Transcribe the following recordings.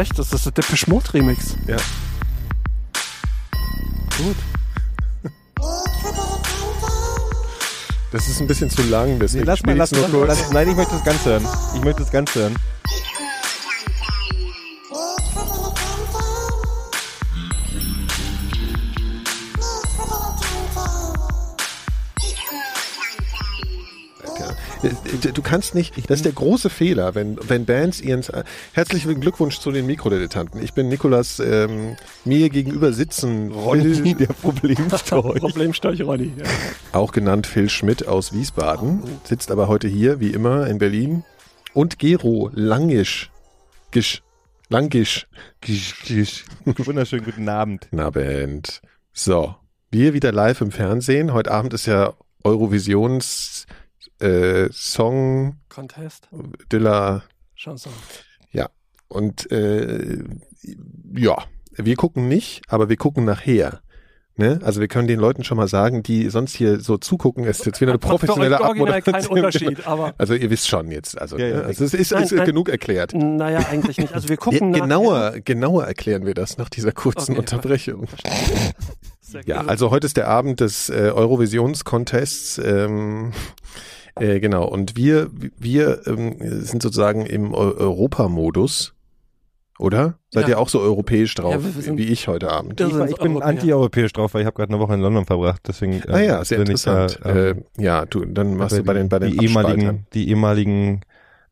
Schlecht, das ist der Depeche Mode Remix. Ja. Gut. Das ist ein bisschen zu lang, deswegen Nee, lass mal, lass, nur lass, kurz. Nein, ich möchte das ganz hören. Ich möchte das ganz hören. Du kannst nicht, das ist der große Fehler, wenn, wenn Bands ihren, herzlichen Glückwunsch zu den Mikrodilettanten. Ich bin Nikolas, ähm, mir gegenüber sitzen Ronny, der Problemstorch. Problemstorch Ronny. Ja. auch genannt Phil Schmidt aus Wiesbaden, sitzt aber heute hier, wie immer, in Berlin. Und Gero Langisch. Gisch. Langisch. Gisch, gisch. Wunderschönen guten Abend. Na, Band. So. Wir wieder live im Fernsehen. Heute Abend ist ja Eurovisions äh, Song Contest. de la Chanson. Und äh, ja, wir gucken nicht, aber wir gucken nachher. Ne? Also wir können den Leuten schon mal sagen, die sonst hier so zugucken, es ist jetzt wieder eine professionelle Abmoderation. Unterschied, aber Also ihr wisst schon jetzt. Also Ja, ja. ne? also es ist, Nein, ist nein. genug erklärt. naja, eigentlich nicht. Also wir Ja, gucken nachher- genauer, genauer erklären wir das nach dieser kurzen Okay, Unterbrechung. Ja, also heute ist der Abend des äh, Eurovisions-Contests. Ähm, äh, genau. Und wir, wir ähm, sind sozusagen im Eu Europamodus. Oder? Seid Ja. ihr auch so europäisch drauf, Ja, wie ich heute Abend? Ich, ich bin anti-europäisch drauf, weil ich habe gerade eine Woche in London verbracht. Deswegen, Ah ja, ähm, sehr interessant. Da, ähm, äh, ja, du, dann machst du bei den, bei den die ehemaligen, die ehemaligen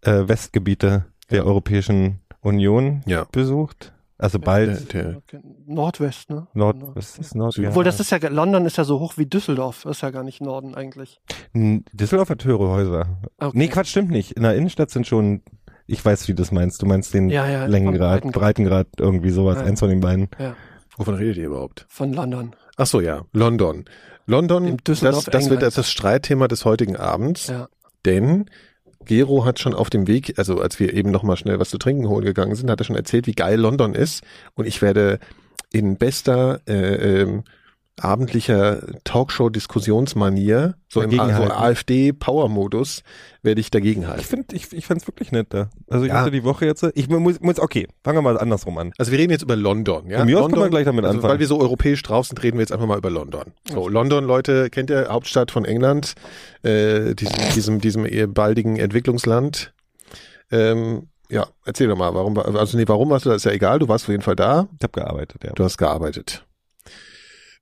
äh, Westgebiete der Ja. Europäischen Union Ja. besucht. Also bald Der, der. Nordwest, ne? Nord, was ist Nord? Süd- Ja. Obwohl, das ist ja, London ist ja so hoch wie Düsseldorf. Das ist ja gar nicht Norden eigentlich. Düsseldorf hat höhere Häuser. Okay. Nee, Quatsch, stimmt nicht. In der Innenstadt sind schon, ich weiß, wie du das meinst. Du meinst den Ja, ja. Längengrad, Von, Breitengrad, irgendwie sowas, Ja. eins von den beiden. wovon redet ihr überhaupt? von London. Ach so, ja. London. London, das, Düsseldorf das wird Englands. das Streitthema des heutigen Abends. Ja. Denn Gero hat schon auf dem Weg, also als wir eben noch mal schnell was zu trinken holen gegangen sind, hat er schon erzählt, wie geil London ist. Und ich werde in bester äh, ähm, abendlicher Talkshow-Diskussionsmanier, so im also AfD-Power-Modus, werde ich dagegen Ich halten. finde, ich, ich fand's wirklich nett da. Also ich Ja. hatte die Woche jetzt, ich muss, muss, okay, fangen wir mal andersrum an. Also wir reden jetzt über London, ja? Von mir aus kann man gleich damit also anfangen. Weil wir so europäisch drauf sind, reden wir jetzt einfach mal über London. So, London, Leute, kennt ihr Hauptstadt von England, äh, diesem, diesem, diesem eher baldigen Entwicklungsland. Ähm, ja, erzähl doch mal, warum, war- also nee, warum warst du da, ist ja egal, du warst auf jeden Fall da, Ich habe gearbeitet, ja. du hast gearbeitet.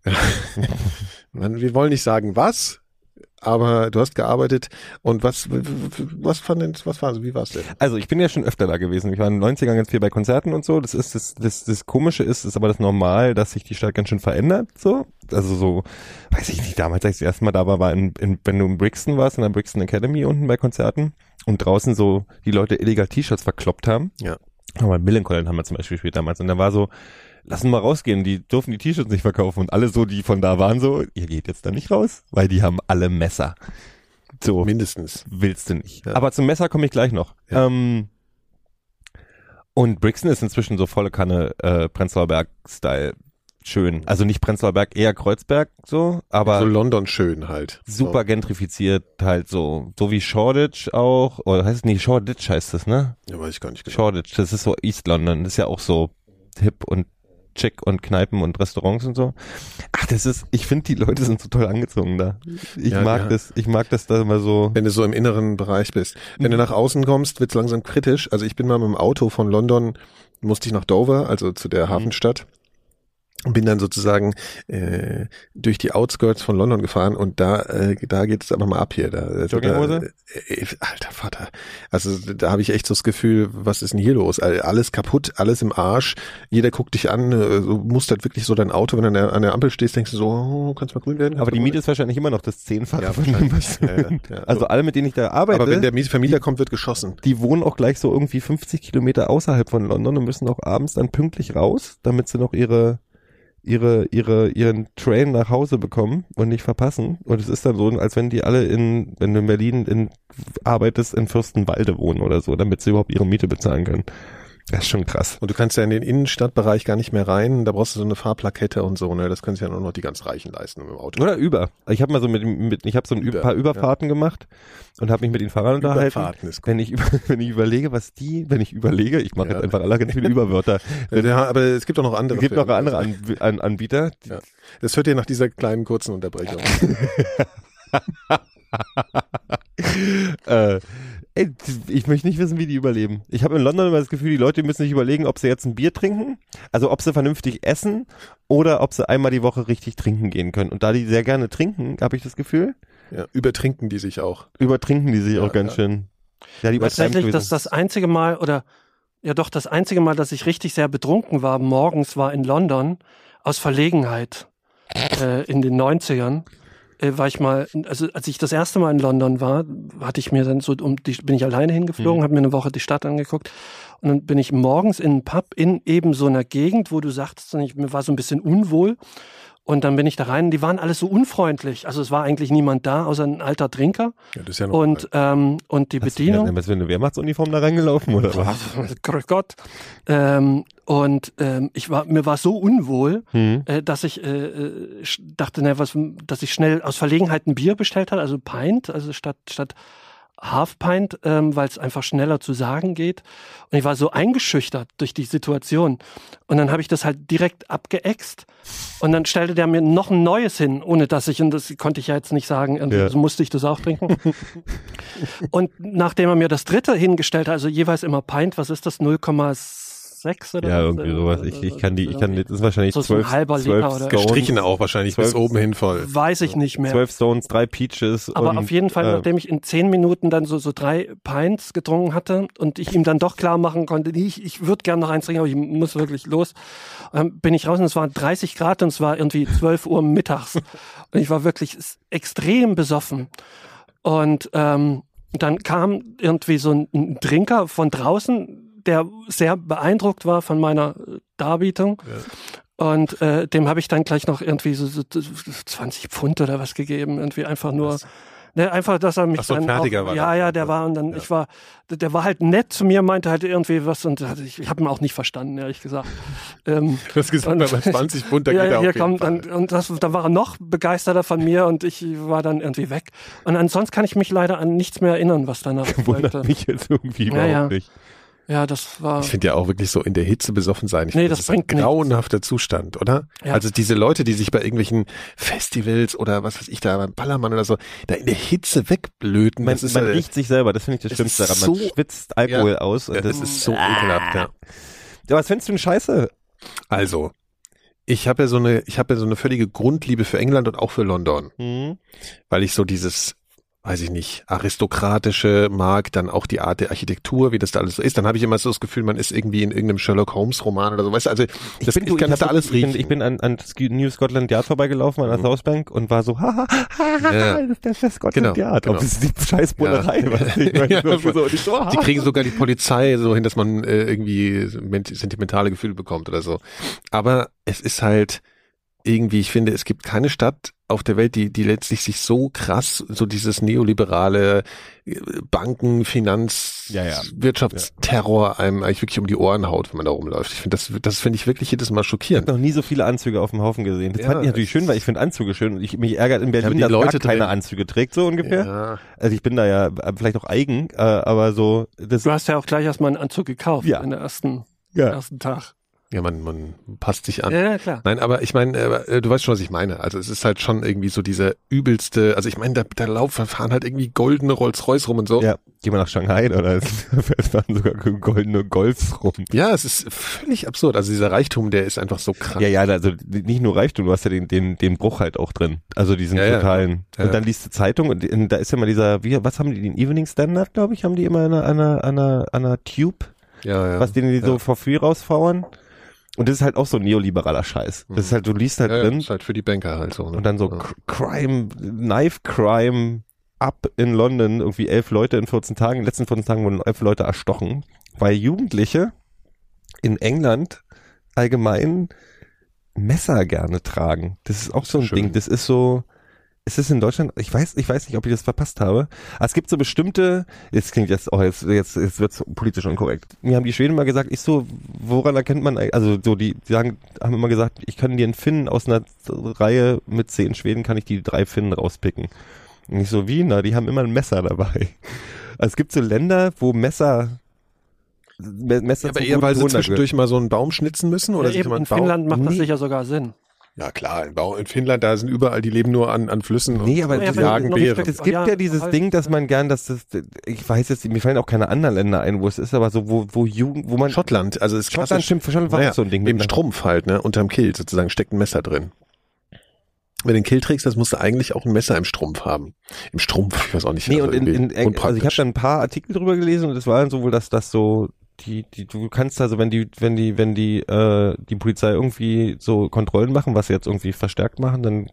Man, wir wollen nicht sagen was, aber du hast gearbeitet und was, was fand denn, was war, wie war's denn? Also ich bin ja schon öfter da gewesen. Ich war in den 90ern ganz viel bei Konzerten und so. Das ist das, das, das Komische ist, ist aber das Normal, dass sich die Stadt ganz schön verändert. So, also so, weiß ich nicht. Damals, als ich das erste Mal da war, war in, in, wenn du in Brixton warst, in der Brixton Academy unten bei Konzerten und draußen so die Leute illegal T-Shirts verkloppt haben. Ja. Aber Millencolin haben wir zum Beispiel gespielt damals und da war so, lass uns mal rausgehen, die durften die T-Shirts nicht verkaufen und alle so, die von da waren so, ihr geht jetzt da nicht raus, weil die haben alle Messer. So Mindestens. willst du nicht. Ja. Aber zum Messer komme ich gleich noch. Ja. Ähm, und Brixton ist inzwischen so volle Kanne äh, Prenzlauer Berg-Style schön. Also nicht Prenzlauer Berg, eher Kreuzberg so, aber so London schön halt. super gentrifiziert halt so. So wie Shoreditch auch. Oder heißt es nicht Shoreditch heißt es, ne? So. Ja, weiß ich gar nicht genau. Shoreditch, das ist so East London. Das ist ja auch so hip und chic und Kneipen und Restaurants und so. Ach, das ist, ich finde, die Leute sind so toll angezogen da. Ich Ja, mag ja. das, ich mag das da immer so. Wenn du so im inneren Bereich bist. Wenn Mhm. du nach außen kommst, wird's langsam kritisch. Also ich bin mal mit dem Auto von London, musste ich nach Dover, also zu Mhm. der Hafenstadt. Und bin dann sozusagen äh, durch die Outskirts von London gefahren und da äh, da geht es aber mal ab hier. Da, also? Da, äh, alter Vater. Also da habe ich echt so das Gefühl, was ist denn hier los? All- Alles kaputt, alles im Arsch. Jeder guckt dich an. äh, musst halt wirklich so dein Auto, wenn du an der, an der Ampel stehst, denkst du so, oh, kannst mal grün werden. Aber die Miete ist wahrscheinlich immer noch das Zehnfache Ja, von dem, was. Ja, ja. Also alle, mit denen ich da arbeite, Aber wenn der Vermieter kommt, wird geschossen. die wohnen auch gleich so irgendwie 50 Kilometer außerhalb von London und müssen auch abends dann pünktlich raus, damit sie noch ihre ihre, ihre, ihren Train nach Hause bekommen und nicht verpassen. Und es ist dann so, als wenn die alle in, wenn du in Berlin in, arbeitest, in Fürstenwalde wohnen oder so, damit sie überhaupt ihre Miete bezahlen können. Das ist schon krass. Und du kannst ja in den Innenstadtbereich gar nicht mehr rein, da brauchst du so eine Fahrplakette und so, ne? Das können sich ja nur noch die ganz Reichen leisten mit dem Auto. Oder über. Ich habe mal so mit, mit ich habe so ein Über, paar Überfahrten gemacht und habe mich mit den Fahrern unterhalten. Überfahrten ist gut. Wenn ich, über, wenn ich überlege, was die, wenn ich überlege, ich mache Ja. jetzt einfach alle ganz viele Überwörter. Ja, aber es gibt auch noch andere. Es gibt noch andere An An Anbieter. Ja. Das hört ihr nach dieser kleinen kurzen Unterbrechung. äh, ey, ich möchte nicht wissen, wie die überleben. Ich habe in London immer das Gefühl, die Leute müssen sich überlegen, ob sie jetzt ein Bier trinken, also ob sie vernünftig essen oder ob sie einmal die Woche richtig trinken gehen können. Und da die sehr gerne trinken, habe ich das Gefühl, ja, übertrinken die sich auch. übertrinken die sich Ja, auch ganz ja. schön. Ja, die Tatsächlich, das sowieso. ist das einzige Mal, oder ja doch, das einzige Mal, dass ich richtig sehr betrunken war, morgens war in London, aus Verlegenheit äh, in den 90ern. Äh, war ich mal, also als ich das erste Mal in London war, hatte ich mir dann so, um die, bin ich alleine hingeflogen, Mhm. habe mir eine Woche die Stadt angeguckt und dann bin ich morgens in einen Pub in eben so einer Gegend, wo du sagtest, ich, mir war so ein bisschen unwohl und dann bin ich da rein, die waren alles so unfreundlich, also es war eigentlich niemand da, außer ein alter Trinker Ja, das ist ja noch und, ähm, und die Hast du Bedienung. wieder- Was für eine Wehrmachtsuniform da reingelaufen oder was? Grüß Gott. Ähm, und ähm, ich war, mir war so unwohl, Hm. äh, dass ich äh, äh, dachte, ne, was, dass ich schnell aus Verlegenheit ein Bier bestellt habe, also Pint, also statt statt Half Pint, ähm, weil es einfach schneller zu sagen geht. Und ich war so eingeschüchtert durch die Situation. Und dann habe ich das halt direkt abgeext. Und dann stellte der mir noch ein neues hin, ohne dass ich, und das konnte ich ja jetzt nicht sagen, irgendwie Ja. so musste ich das auch trinken. und nachdem er mir das dritte hingestellt hat, also jeweils immer Pint, was ist das, 0,6 oder Ja, was? irgendwie sowas. Ich, ich kann die, ich kann, das ist wahrscheinlich So zwölf, halber zwölf Liter oder- Stones, Gestrichen auch wahrscheinlich bis oben hin voll. Weiß ich nicht mehr. zwölf Stones, drei Peaches. Aber und, auf jeden Fall, äh, nachdem ich in zehn Minuten dann so, so drei Pints getrunken hatte und ich ihm dann doch klar machen konnte, ich, ich würde gerne noch eins trinken, aber ich muss wirklich los, ähm, bin ich raus und es waren 30 Grad und es war irgendwie 12 Uhr mittags. Und ich war wirklich extrem besoffen. Und ähm, dann kam irgendwie so ein, ein Trinker von draußen, der sehr beeindruckt war von meiner äh, Darbietung. Und äh, dem habe ich dann gleich noch irgendwie so, so 20 Pfund oder was gegeben, irgendwie einfach nur. Ne, einfach, dass er mich Ach so, dann auch, war Ja, ja, der war und dann ich war, der war halt nett zu mir, meinte halt irgendwie was und ich, ich habe ihn auch nicht verstanden, ehrlich gesagt. Ähm, Du hast gesagt, bei 20 Pfund, da geht er ja, hier kommt dann, und das, da war er noch begeisterter von mir und ich war dann irgendwie weg. Und ansonsten kann ich mich leider an nichts mehr erinnern, was danach wundert folgte. mich jetzt irgendwie Ja, überhaupt ja. nicht. Ja, das war. Ich finde ja auch wirklich so in der Hitze besoffen sein. Ich Nee, finde, das ist ein bringt nichts. grauenhafter Zustand, oder? Ja. Also diese Leute, die sich bei irgendwelchen Festivals oder was weiß ich da beim Ballermann oder so, da in der Hitze wegblöten. Man, das ist, man äh, riecht sich selber, das finde ich das es Schlimmste daran. Man so- schwitzt Alkohol Ja. aus. Und ja, das, das ist so ekelhaft, ja. ja, was findest du denn scheiße? Also, ich habe ja so eine, ich habe ja so eine völlige Grundliebe für England und auch für London, Hm? weil ich so dieses weiß ich nicht, aristokratische mag, dann auch die Art der Architektur, wie das da alles so ist. Dann habe ich immer so das Gefühl, man ist irgendwie in irgendeinem Sherlock Holmes Roman oder so. Weißt du, also das, ich, du, kann das da hab- alles ich bin, riechen. ich bin an, an New Scotland Yard vorbeigelaufen, an der Mhm. South Bank und war so, haha, Ja. das ist der Chef Scotland Genau, Yard. genau. Ob das ist die Scheißbullerei, Ja. was ich meine. Ja, so, so, ich so, Die haha. kriegen sogar die Polizei so hin, dass man äh, irgendwie ment- sentimentale Gefühle bekommt oder so. Aber es ist halt irgendwie, ich finde, es gibt keine Stadt auf der Welt, die, die letztlich sich so krass, so dieses neoliberale äh, Banken, Finanz, Ja, ja. Wirtschaftsterror einem eigentlich wirklich um die Ohren haut, wenn man da rumläuft. Ich finde, das, das finde ich wirklich jedes Mal Ich schockierend. habe noch nie so viele Anzüge auf dem Haufen gesehen. Das Ja, fand ich natürlich schön, weil ich finde Anzüge schön und ich mich ärgert in Berlin, die dass Leute gar keine drin- Anzüge trägt, so ungefähr. Ja. Also ich bin da ja äh, vielleicht auch eigen, äh, aber so das Du hast ja auch gleich erstmal einen Anzug gekauft Ja. in der ersten, ja. ersten Tag. Ja, man, man passt sich an. Ja, ja, klar. Nein, aber ich meine, äh, du weißt schon, was ich meine. Also es ist halt schon irgendwie so diese übelste, also ich meine, da, da laufen, fahren halt irgendwie goldene Rolls-Royce rum und so. Ja, geh mal nach Shanghai oder es waren sogar goldene Golfs rum. Ja, es ist völlig absurd. Also dieser Reichtum, der ist einfach so krank. Ja, ja, also nicht nur Reichtum, du hast ja den, den, den Bruch halt auch drin. Also diesen Ja, totalen. Ja, und dann liest du Zeitung und in- da ist ja mal dieser, wie, was haben die, den Evening Standard, glaube ich, haben die immer an einer, an einer, an einer, Tube, ja, ja. was denen die so for free rausfauern. Und das ist halt auch so neoliberaler Scheiß. Das ist halt, du liest halt ja, ja, drin ist halt für die Banker halt so. Ne? und dann so ja. Cr- Crime, Knife Crime up in London, irgendwie elf Leute in 14 Tagen. In den letzten 14 Tagen wurden elf Leute erstochen, weil Jugendliche in England allgemein Messer gerne tragen. Das ist auch so ein Schön. Ding. Das ist so, ist es in Deutschland? Ich weiß, ich weiß nicht, ob ich das verpasst habe. Aber es gibt so bestimmte, jetzt klingt jetzt, oh, jetzt, jetzt, jetzt wird's politisch unkorrekt. Mir haben die Schweden mal gesagt, ich so, woran erkennt man, also so, die, die sagen, haben immer gesagt, ich kann dir einen Finnen aus einer Reihe mit zehn Schweden, kann ich die drei Finnen rauspicken. Und ich so, wie? Na, die haben immer ein Messer dabei. Also es gibt so Länder, wo Messer, Me- Messer Ja, aber eher, weil sie zwischendurch mal so einen Baum schnitzen müssen oder Ja, eben, in Finnland macht das Nee. sicher sogar Sinn. Ja klar, in Finnland, da sind überall, die leben nur an, an Flüssen. Nee, aber Ja, die jagen Bären. Es gibt ja, Ja, dieses halt. Ding, dass man gern, dass das, ich weiß jetzt, mir fallen auch keine anderen Länder ein, wo es ist, aber so, wo, wo Jugend, wo man, Schottland, also es ist Schottland stimmt, Schottland war Naja, so ein Ding. Im Strumpf halt, ne, unterm Kill sozusagen steckt ein Messer drin. Wenn du den Kill trägst, das musst du eigentlich auch ein Messer im Strumpf haben. Im Strumpf, ich weiß auch nicht. Nee, also und in, in, also ich habe unpraktisch. da ein paar Artikel drüber gelesen und es war dann so wohl, dass das so die, die, du kannst also, wenn die, wenn die, wenn die, äh, die Polizei irgendwie so Kontrollen machen, was sie jetzt irgendwie verstärkt machen, dann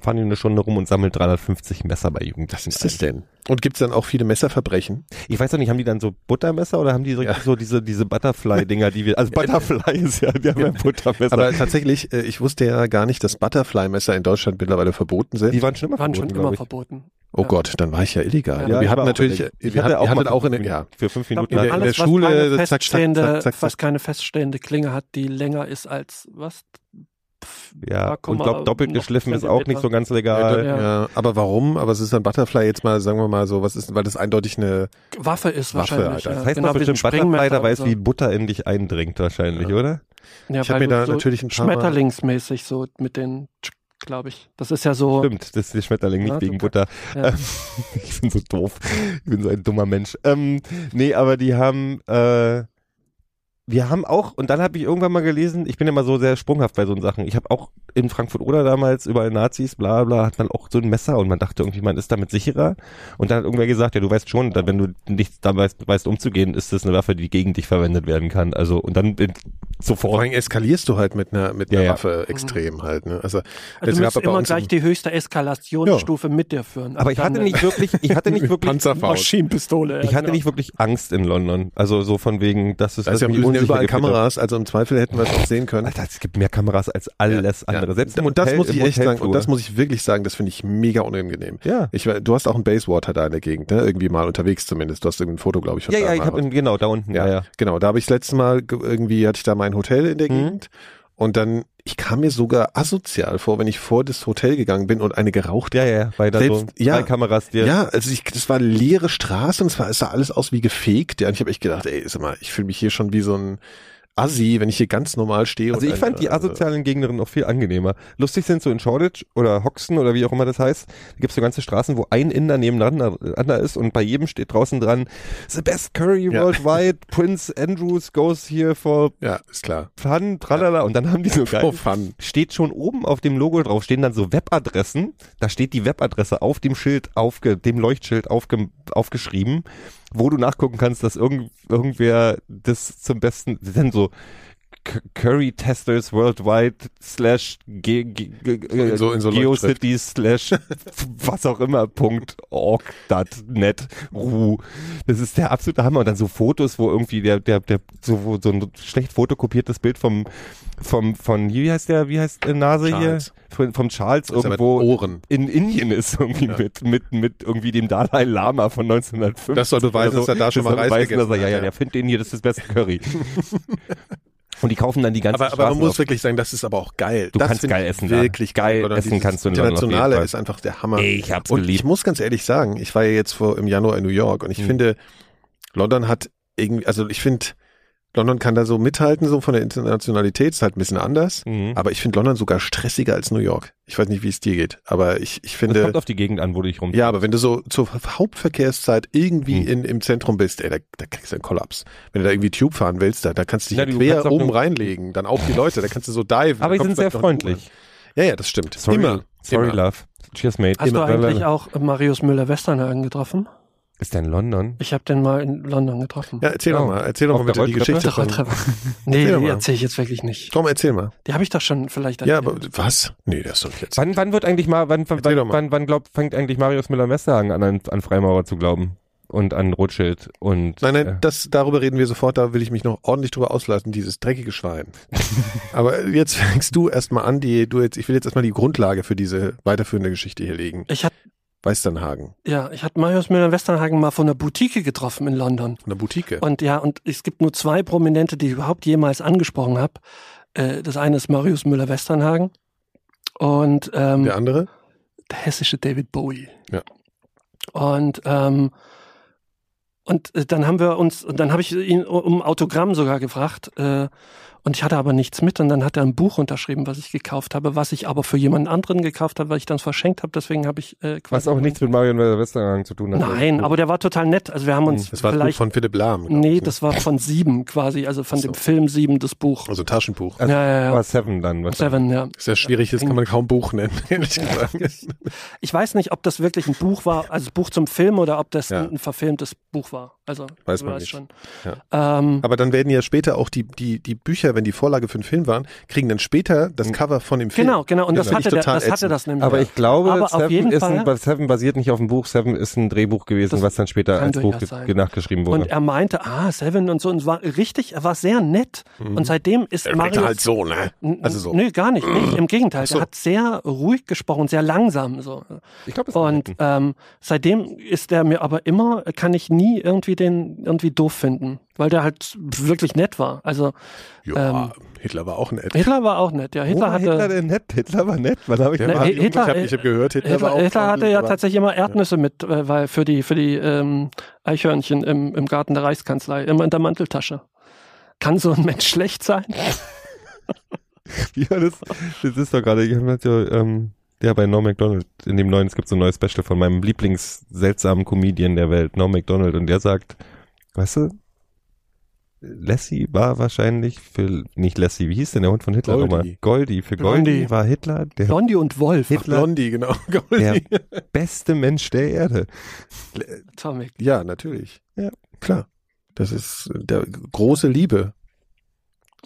fahren die eine Stunde rum und sammeln 350 Messer bei Jugendlichen. Was ist das denn? Und gibt's dann auch viele Messerverbrechen? Ich weiß doch nicht, haben die dann so Buttermesser oder haben die so, Ja. so diese, diese Butterfly-Dinger, die wir, also Butterfly ist ja, die haben ja Buttermesser. Aber tatsächlich, äh, ich wusste ja gar nicht, dass Butterfly-Messer in Deutschland mittlerweile verboten sind. die waren schon immer Waren schon verboten, immer glaub ich. verboten. Oh Ja. Gott, dann war ich ja illegal. Ja, wir hatten natürlich, illegal. Ich wir hatte hatten, hattet mal auch in, fünf ja, für fünf Minuten. in der- in alles, der was Schule, keine zack, zack, zack, zack, was keine feststehende Klinge hat, die länger ist als was? Ja, und glaub, wir doppelt geschliffen ist auch nicht so ganz ja, legal. Ja. ja, aber warum? Aber es ist ein Butterfly jetzt mal, sagen wir mal so, was ist, weil das eindeutig eine, Waffe ist Waffe, wahrscheinlich. Alter. ja. Das heißt genau, doch bestimmt Butterfly, da weiß, so. wie Butter in dich eindringt wahrscheinlich, Ja. oder? Ja, Ich hab weil mir da so natürlich ein paar Schmetterlingsmäßig so mit den, glaube ich. Das ist ja so. Stimmt, das ist der Schmetterling, nicht Ja, wegen Butter. Ja. Ähm, ich bin so doof. Ich bin so ein dummer Mensch. Ähm, nee, aber die haben, äh, wir haben auch, und dann habe ich irgendwann mal gelesen, ich bin ja mal so sehr sprunghaft bei so Sachen. Ich habe auch in Frankfurt oder damals überall Nazis, bla bla, hat man auch so ein Messer und man dachte irgendwie, man ist damit sicherer. Und dann hat irgendwer gesagt, ja, du weißt schon, wenn du nicht da weißt, weißt umzugehen, ist das eine Waffe, die gegen dich verwendet werden kann. Also, und dann in, vor sofort. allem eskalierst du halt mit einer, mit einer Ja, ja. Waffe extrem halt, ne? Also, Also es du musst immer gleich die höchste Eskalationsstufe mit dir führen. Aber ich hatte nicht wirklich, ich hatte nicht wirklich, Panzerfaust. Maschinenpistole. ja, ich hatte genau. nicht wirklich Angst in London. Also so von wegen, dass es Da ist ja sind ja überall. Kameras, also im Zweifel hätten wir es auch sehen können. Alter, es gibt mehr Kameras als alles Ja, andere. ja. Selbst und das Hotel- muss ich echt sagen, und Hotelflur. das muss ich wirklich sagen, das finde ich mega unangenehm. ja. Ich, du hast auch einen Basewater da in der Gegend, ne? Irgendwie mal unterwegs zumindest. Du hast irgendwie ein Foto, glaube ich, von Ja, da ja, ich habe genau da unten. Ja, Ja, genau. Da habe ich das letzte Mal ge- irgendwie hatte ich da mein Hotel in der Mhm. Gegend und dann ich kam mir sogar asozial vor, wenn ich vor das Hotel gegangen bin und eine geraucht. Ja, ja, weil da so Selbst- ja. drei Kameras dir. Ja, also ich, das war leere Straße und es war es sah alles aus wie gefegt. Ja, und ich habe echt gedacht, ey, sag mal, ich fühle mich hier schon wie so ein Assi, wenn ich hier ganz normal stehe. Also ich fand die asozialen Gegnerinnen auch viel angenehmer. Lustig sind so in Shoreditch oder Hoxton oder wie auch immer das heißt, da gibt's so ganze Straßen, wo ein Inder nebeneinander ist und bei jedem steht draußen dran, the best curry Ja. worldwide, Prince Andrews goes here for Ja, ist klar. fun, tralala und dann haben die so geil, Oh, fun. steht schon oben auf dem Logo drauf, stehen dann so Webadressen. Da steht die Webadresse auf dem Schild, aufge, dem Leuchtschild aufge, aufgeschrieben, wo du nachgucken kannst, dass irgend, irgendwer das zum besten, sind so Curry Testers Worldwide slash Ge Ge Ge so- so GeoCities slash was auch immer Punkt org dat net ru. Das ist der absolute Hammer. Und dann so Fotos, wo irgendwie der, der, der, so, so ein schlecht fotokopiertes Bild vom, vom, von, wie heißt der, wie heißt der Nase Charles. hier? Von, vom Charles Das ist irgendwo Ohren. in Indien ist irgendwie Ja. mit, mit, mit irgendwie dem Dalai Lama von 1905. Das soll beweisen, dass er da schon mal Reis beweisen, dass er, ja, ja, ja. der findet den hier, das ist das beste Curry. Und die kaufen dann die ganzen Aber, aber man muss auf. wirklich sagen, das ist aber auch geil. Du das kannst geil essen da. Wirklich Geil Oder essen kannst du in Internationale ist einfach der Hammer. Ich hab's Und geliebt. ich muss ganz ehrlich sagen, ich war ja jetzt vor im Januar in New York und ich Hm. finde, London hat irgendwie, also ich finde, London kann da so mithalten, so von der Internationalität, ist halt ein bisschen anders. Mhm. Aber ich finde London sogar stressiger als New York. Ich weiß nicht, wie es dir geht, aber ich, ich Das finde, kommt auf die Gegend an, wo du dich rum. ja, aber wenn du so zur Hauptverkehrszeit irgendwie Hm. in, im Zentrum bist, ey, da, da kriegst du einen Kollaps. Wenn du da irgendwie Tube fahren willst, da, da kannst du dich Ja, du quer oben reinlegen, dann auf die Leute, da kannst du so diven. aber die da sind kommt sehr freundlich. Ja, ja, das stimmt. Sorry, Immer. sorry, Immer. love. Cheers, mate. Hast Immer. du eigentlich auch Marius Müller-Westernhagen getroffen? Ist der in London? Ich habe den mal in London getroffen. Ja, erzähl Oh. doch mal, erzähl doch mal der bitte die? Geschichte von. Nee, Erzähl die erzähle ich jetzt wirklich nicht. Tom, erzähl mal. Die habe ich doch schon vielleicht Ja, aber was? Nee, das ist doch nicht jetzt. Wann, wann wird eigentlich mal, wann, wann, Erzähl doch wann, mal. wann, wann glaubt, fängt eigentlich Marius Müller-Westerhagen an, an, an Freimaurer zu glauben? und an Rothschild und Nein, nein, äh, das, darüber reden wir sofort, da will ich mich noch ordentlich drüber auslassen, dieses dreckige Schwein. Aber jetzt fängst du erstmal an, die, du jetzt, ich will jetzt erstmal die Grundlage für diese weiterführende Geschichte hier legen. Ich hatte Weißernhagen, ja, ich hatte Marius Müller-Westernhagen mal von der Boutique getroffen in London. von der Boutique. Und ja, und es gibt nur zwei Prominente, die ich überhaupt jemals angesprochen habe. Äh, das eine ist Marius Müller-Westernhagen und ähm, Der andere? der hessische David Bowie. Ja. Und ähm, und äh, dann haben wir uns, und dann habe ich ihn um Autogramm sogar gefragt. Äh, und ich hatte aber nichts mit. Und dann hat er ein Buch unterschrieben, was ich gekauft habe, was ich aber für jemanden anderen gekauft habe, weil ich dann verschenkt habe. Deswegen habe ich äh, quasi was auch nichts mit Mario Westergang zu tun hat. Nein, aber der war total nett. Also wir haben uns Das war das Buch vielleicht von Philipp Lahm. Nee, ich, ne? das war von sieben quasi, also von so. dem Film sieben, das Buch. Also Taschenbuch. Also, ja, ja, ja. war Seven dann. Was Seven, ja. Ist ja schwierig, das kann man kaum Buch nennen, ehrlich gesagt. Ich weiß nicht, ob das wirklich ein Buch war, also Buch zum Film oder ob das Ja. ein verfilmtes Buch war. Also Weiß man nicht. schon. Ja. Ähm, Aber dann werden ja später auch die, die, die Bücher, wenn die Vorlage für einen Film waren, kriegen dann später das Cover von dem Film. genau, genau. Und das Ja, hatte, der, total das hatte das nämlich. Aber ich glaube, Aber auf Seven, jeden ist Fall- ein, Seven basiert nicht auf dem Buch. Seven ist ein Drehbuch gewesen, Das was dann später als Buch nachgeschrieben wurde. und er meinte, ah, Seven und so, und war richtig, er war sehr nett. Und seitdem ist Der Marius... Halt so, ne? Also so. Nö, gar nicht. nicht. Im Gegenteil, so. er hat sehr ruhig gesprochen, sehr langsam. So. ich glaube, Und ähm, seitdem ist er mir aber immer, kann ich nie irgendwie den irgendwie doof finden, weil der halt wirklich nett war. Also Ja, ähm, Hitler war auch nett. Hitler war auch nett. Ja, Hitler war hatte Hitler denn nett? Hitler war nett. Wann habe ich Ne, Hitler- ich habe hab gehört, Hitler, Hitler, war auch Hitler hatte ja tatsächlich immer Erdnüsse mit, äh, weil für die für die ähm, Eichhörnchen im, im Garten der Reichskanzlei immer in der Manteltasche. Kann so ein Mensch schlecht sein? Ja, das, das ist doch gerade, ich habe ja, ähm, ja, bei Norm MacDonald, in dem neuen, es gibt so ein neues Special von meinem Lieblings-seltsamen Comedian der Welt, Norm MacDonald, und der sagt, weißt du, Lassie war wahrscheinlich für, nicht Lassie, wie hieß denn der Hund von Hitler Goldie. nochmal? Goldie. Für Blondie. Goldie war Hitler der Blondie und Wolf. Hitler Blondie, genau. der beste Mensch der Erde. Tommy. Ja, natürlich. Ja. Klar. Das ist äh, der große Liebe.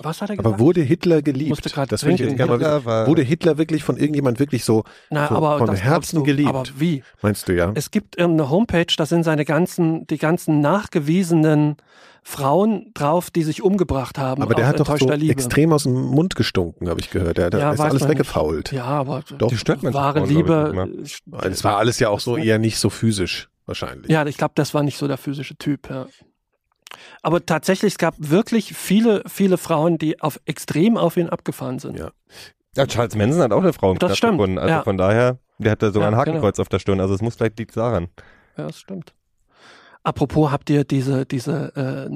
Was hat er gesagt? Aber wurde Hitler geliebt? Das ich jetzt gerne mal wissen. Wurde Hitler wirklich von irgendjemand wirklich so, Na, so aber von das Herzen du. geliebt? Aber wie? meinst du ja? Es gibt irgendeine Homepage, da sind seine ganzen, die ganzen nachgewiesenen Frauen drauf, die sich umgebracht haben. Aber der hat doch so Liebe. extrem aus dem Mund gestunken, habe ich gehört. Der, der Ja, ist alles man nicht. weggefault. Ja, aber Doch. Die stört manche wahre Frauen, ich, Liebe. nicht Das war alles ja auch so eher nicht so physisch, wahrscheinlich. Ja, ich glaube, das war nicht so der physische Typ. Ja. Aber tatsächlich, es gab wirklich viele, viele Frauen, die auf extrem auf ihn abgefahren sind. Ja. ja, Charles Manson hat auch eine Frau im Das Knast stimmt, gefunden. Also ja. von daher, der hat da sogar Ja, ein genau. Hakenkreuz auf der Stirn. Also es muss vielleicht liegt daran. Ja, das stimmt. Apropos, habt ihr diese, diese, äh,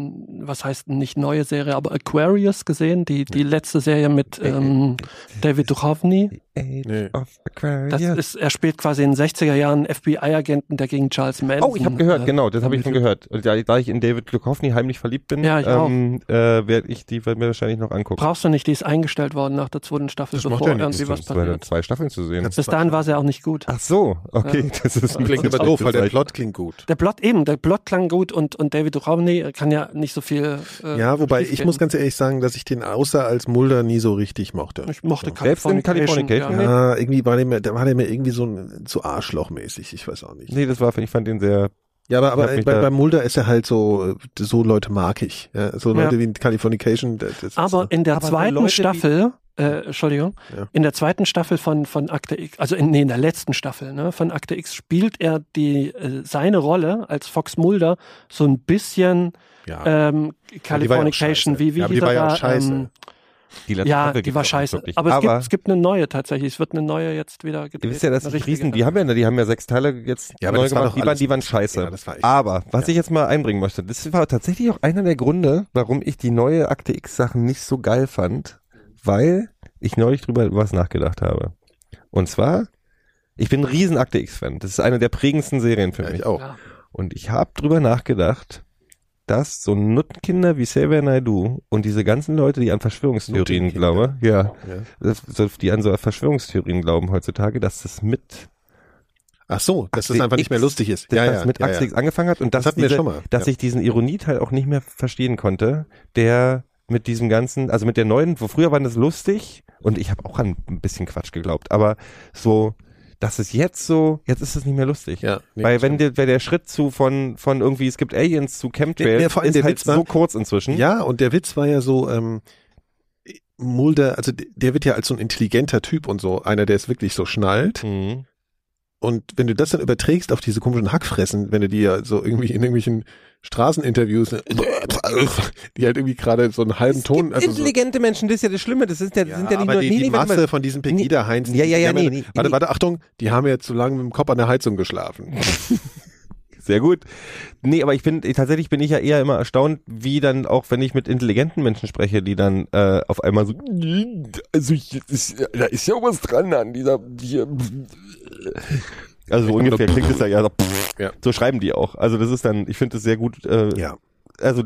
was heißt nicht neue Serie, aber Aquarius gesehen? Die, die letzte Serie mit ähm, David Duchovny. Nee. Of Aquarius. Das ist, er spielt quasi in den 60er Jahren FBI-Agenten, der gegen Charles Manson. Oh, ich habe gehört, äh, genau, das habe ich schon gehört. Und da, da ich in David Duchovny heimlich verliebt bin, Ja, ich ähm, äh, werde ich die werd mir wahrscheinlich noch angucken. Brauchst du nicht, die ist eingestellt worden nach der zweiten Staffel, Das bevor ja nichts, irgendwie was passiert. zwei Staffeln zu sehen. Bis dahin war sie auch nicht gut. Ach so, okay, das ist ein Klingt bisschen aber doof, weil der. Plot klingt gut. Der Plot eben, der Plot klang gut und, und David Duchovny kann ja nicht so viel. Äh, Ja, wobei ich muss ganz ehrlich sagen, dass ich den außer als Mulder nie so richtig mochte. Ich mochte Selbst in Californication Ja. Ja, irgendwie war der mir, da war der mir irgendwie so ein, zu arschlochmäßig, ich weiß auch nicht. Nee, das war, ich fand den sehr, Ja, aber, aber bei, bei Mulder ist er halt so, so Leute mag ich. Ja, so Ja. Leute wie in Californication. Das, das Aber ist, in der Aber so zweiten Leute, die- Staffel, äh, Entschuldigung, Ja. in der zweiten Staffel von, von Akte X, also in, nee, in der letzten Staffel ne, von Akte X spielt er die, äh, seine Rolle als Fox Mulder so ein bisschen ja. ähm, die war ja auch Californication, scheiße. wie, wie Ja, aber hieß die war er ja da? auch scheiße. Ähm, die letzte ja, Staffel die war scheiße. wirklich. Aber, es, Aber gibt, es gibt eine neue tatsächlich. Es wird eine neue jetzt wieder gedreht. Ihr wisst ja, Eine die Riesen, die haben ja, die haben ja sechs Teile jetzt Ja, aber neu das war gemacht, die, waren, die waren scheiße. Ja, das war aber was ja. ich jetzt mal einbringen möchte, das war tatsächlich auch einer der Gründe, warum ich die neue Akte X Sachen nicht so geil fand, weil ich neulich drüber was nachgedacht habe. Und zwar, ich bin ein riesen Akte X Fan. Das ist eine der prägendsten Serien für ja, mich. ich auch. Ja. Und ich habe drüber nachgedacht, dass so Nuttenkinder wie Xavier Naidoo und diese ganzen Leute, die an Verschwörungstheorien glauben, ja, Ja. das- die an so Verschwörungstheorien glauben heutzutage, dass das mit Ach so, dass das Akte einfach nicht X, mehr lustig ist. dass Ja, das ja, mit ja, Axel ja. angefangen hat und Das dass, diese, schon mal, dass ja. ich diesen Ironieteil auch nicht mehr verstehen konnte, der mit diesem ganzen, also mit der neuen, wo früher war das lustig und ich habe auch an ein bisschen Quatsch geglaubt, aber so das ist jetzt so, jetzt ist es nicht mehr lustig. Ja, Weil wenn der, wenn der Schritt zu von, von irgendwie, es gibt Aliens zu Chemtrails, vor allem ist der halt Witz war- so kurz inzwischen. Ja, und der Witz war ja so, ähm, Mulder, also der wird ja als so ein intelligenter Typ und so, einer, der es wirklich so schnallt. Mhm. Und wenn du das dann überträgst auf diese komischen Hackfressen, wenn du die ja so irgendwie in irgendwelchen Straßeninterviews, die halt irgendwie gerade so einen halben Ton, also so, Intelligente Menschen, das ist ja das Schlimme, das sind ja, ja, sind ja nicht aber nur, die, nee, die nee, Masse mal. von diesen Pegida Heinz, Ja, ja, ja, nee, nee, warte, warte, Achtung, die haben jetzt zu lange mit dem Kopf an der Heizung geschlafen. Sehr gut. Nee, aber ich bin, tatsächlich bin ich ja eher immer erstaunt, wie dann auch, wenn ich mit intelligenten Menschen spreche, die dann äh, auf einmal so, also ich, ist, da ist ja was dran an dieser, hier, also so ungefähr klingt es ja, ja, so, Ja. so schreiben die auch. Also das ist dann, ich finde das sehr gut, äh, Ja. also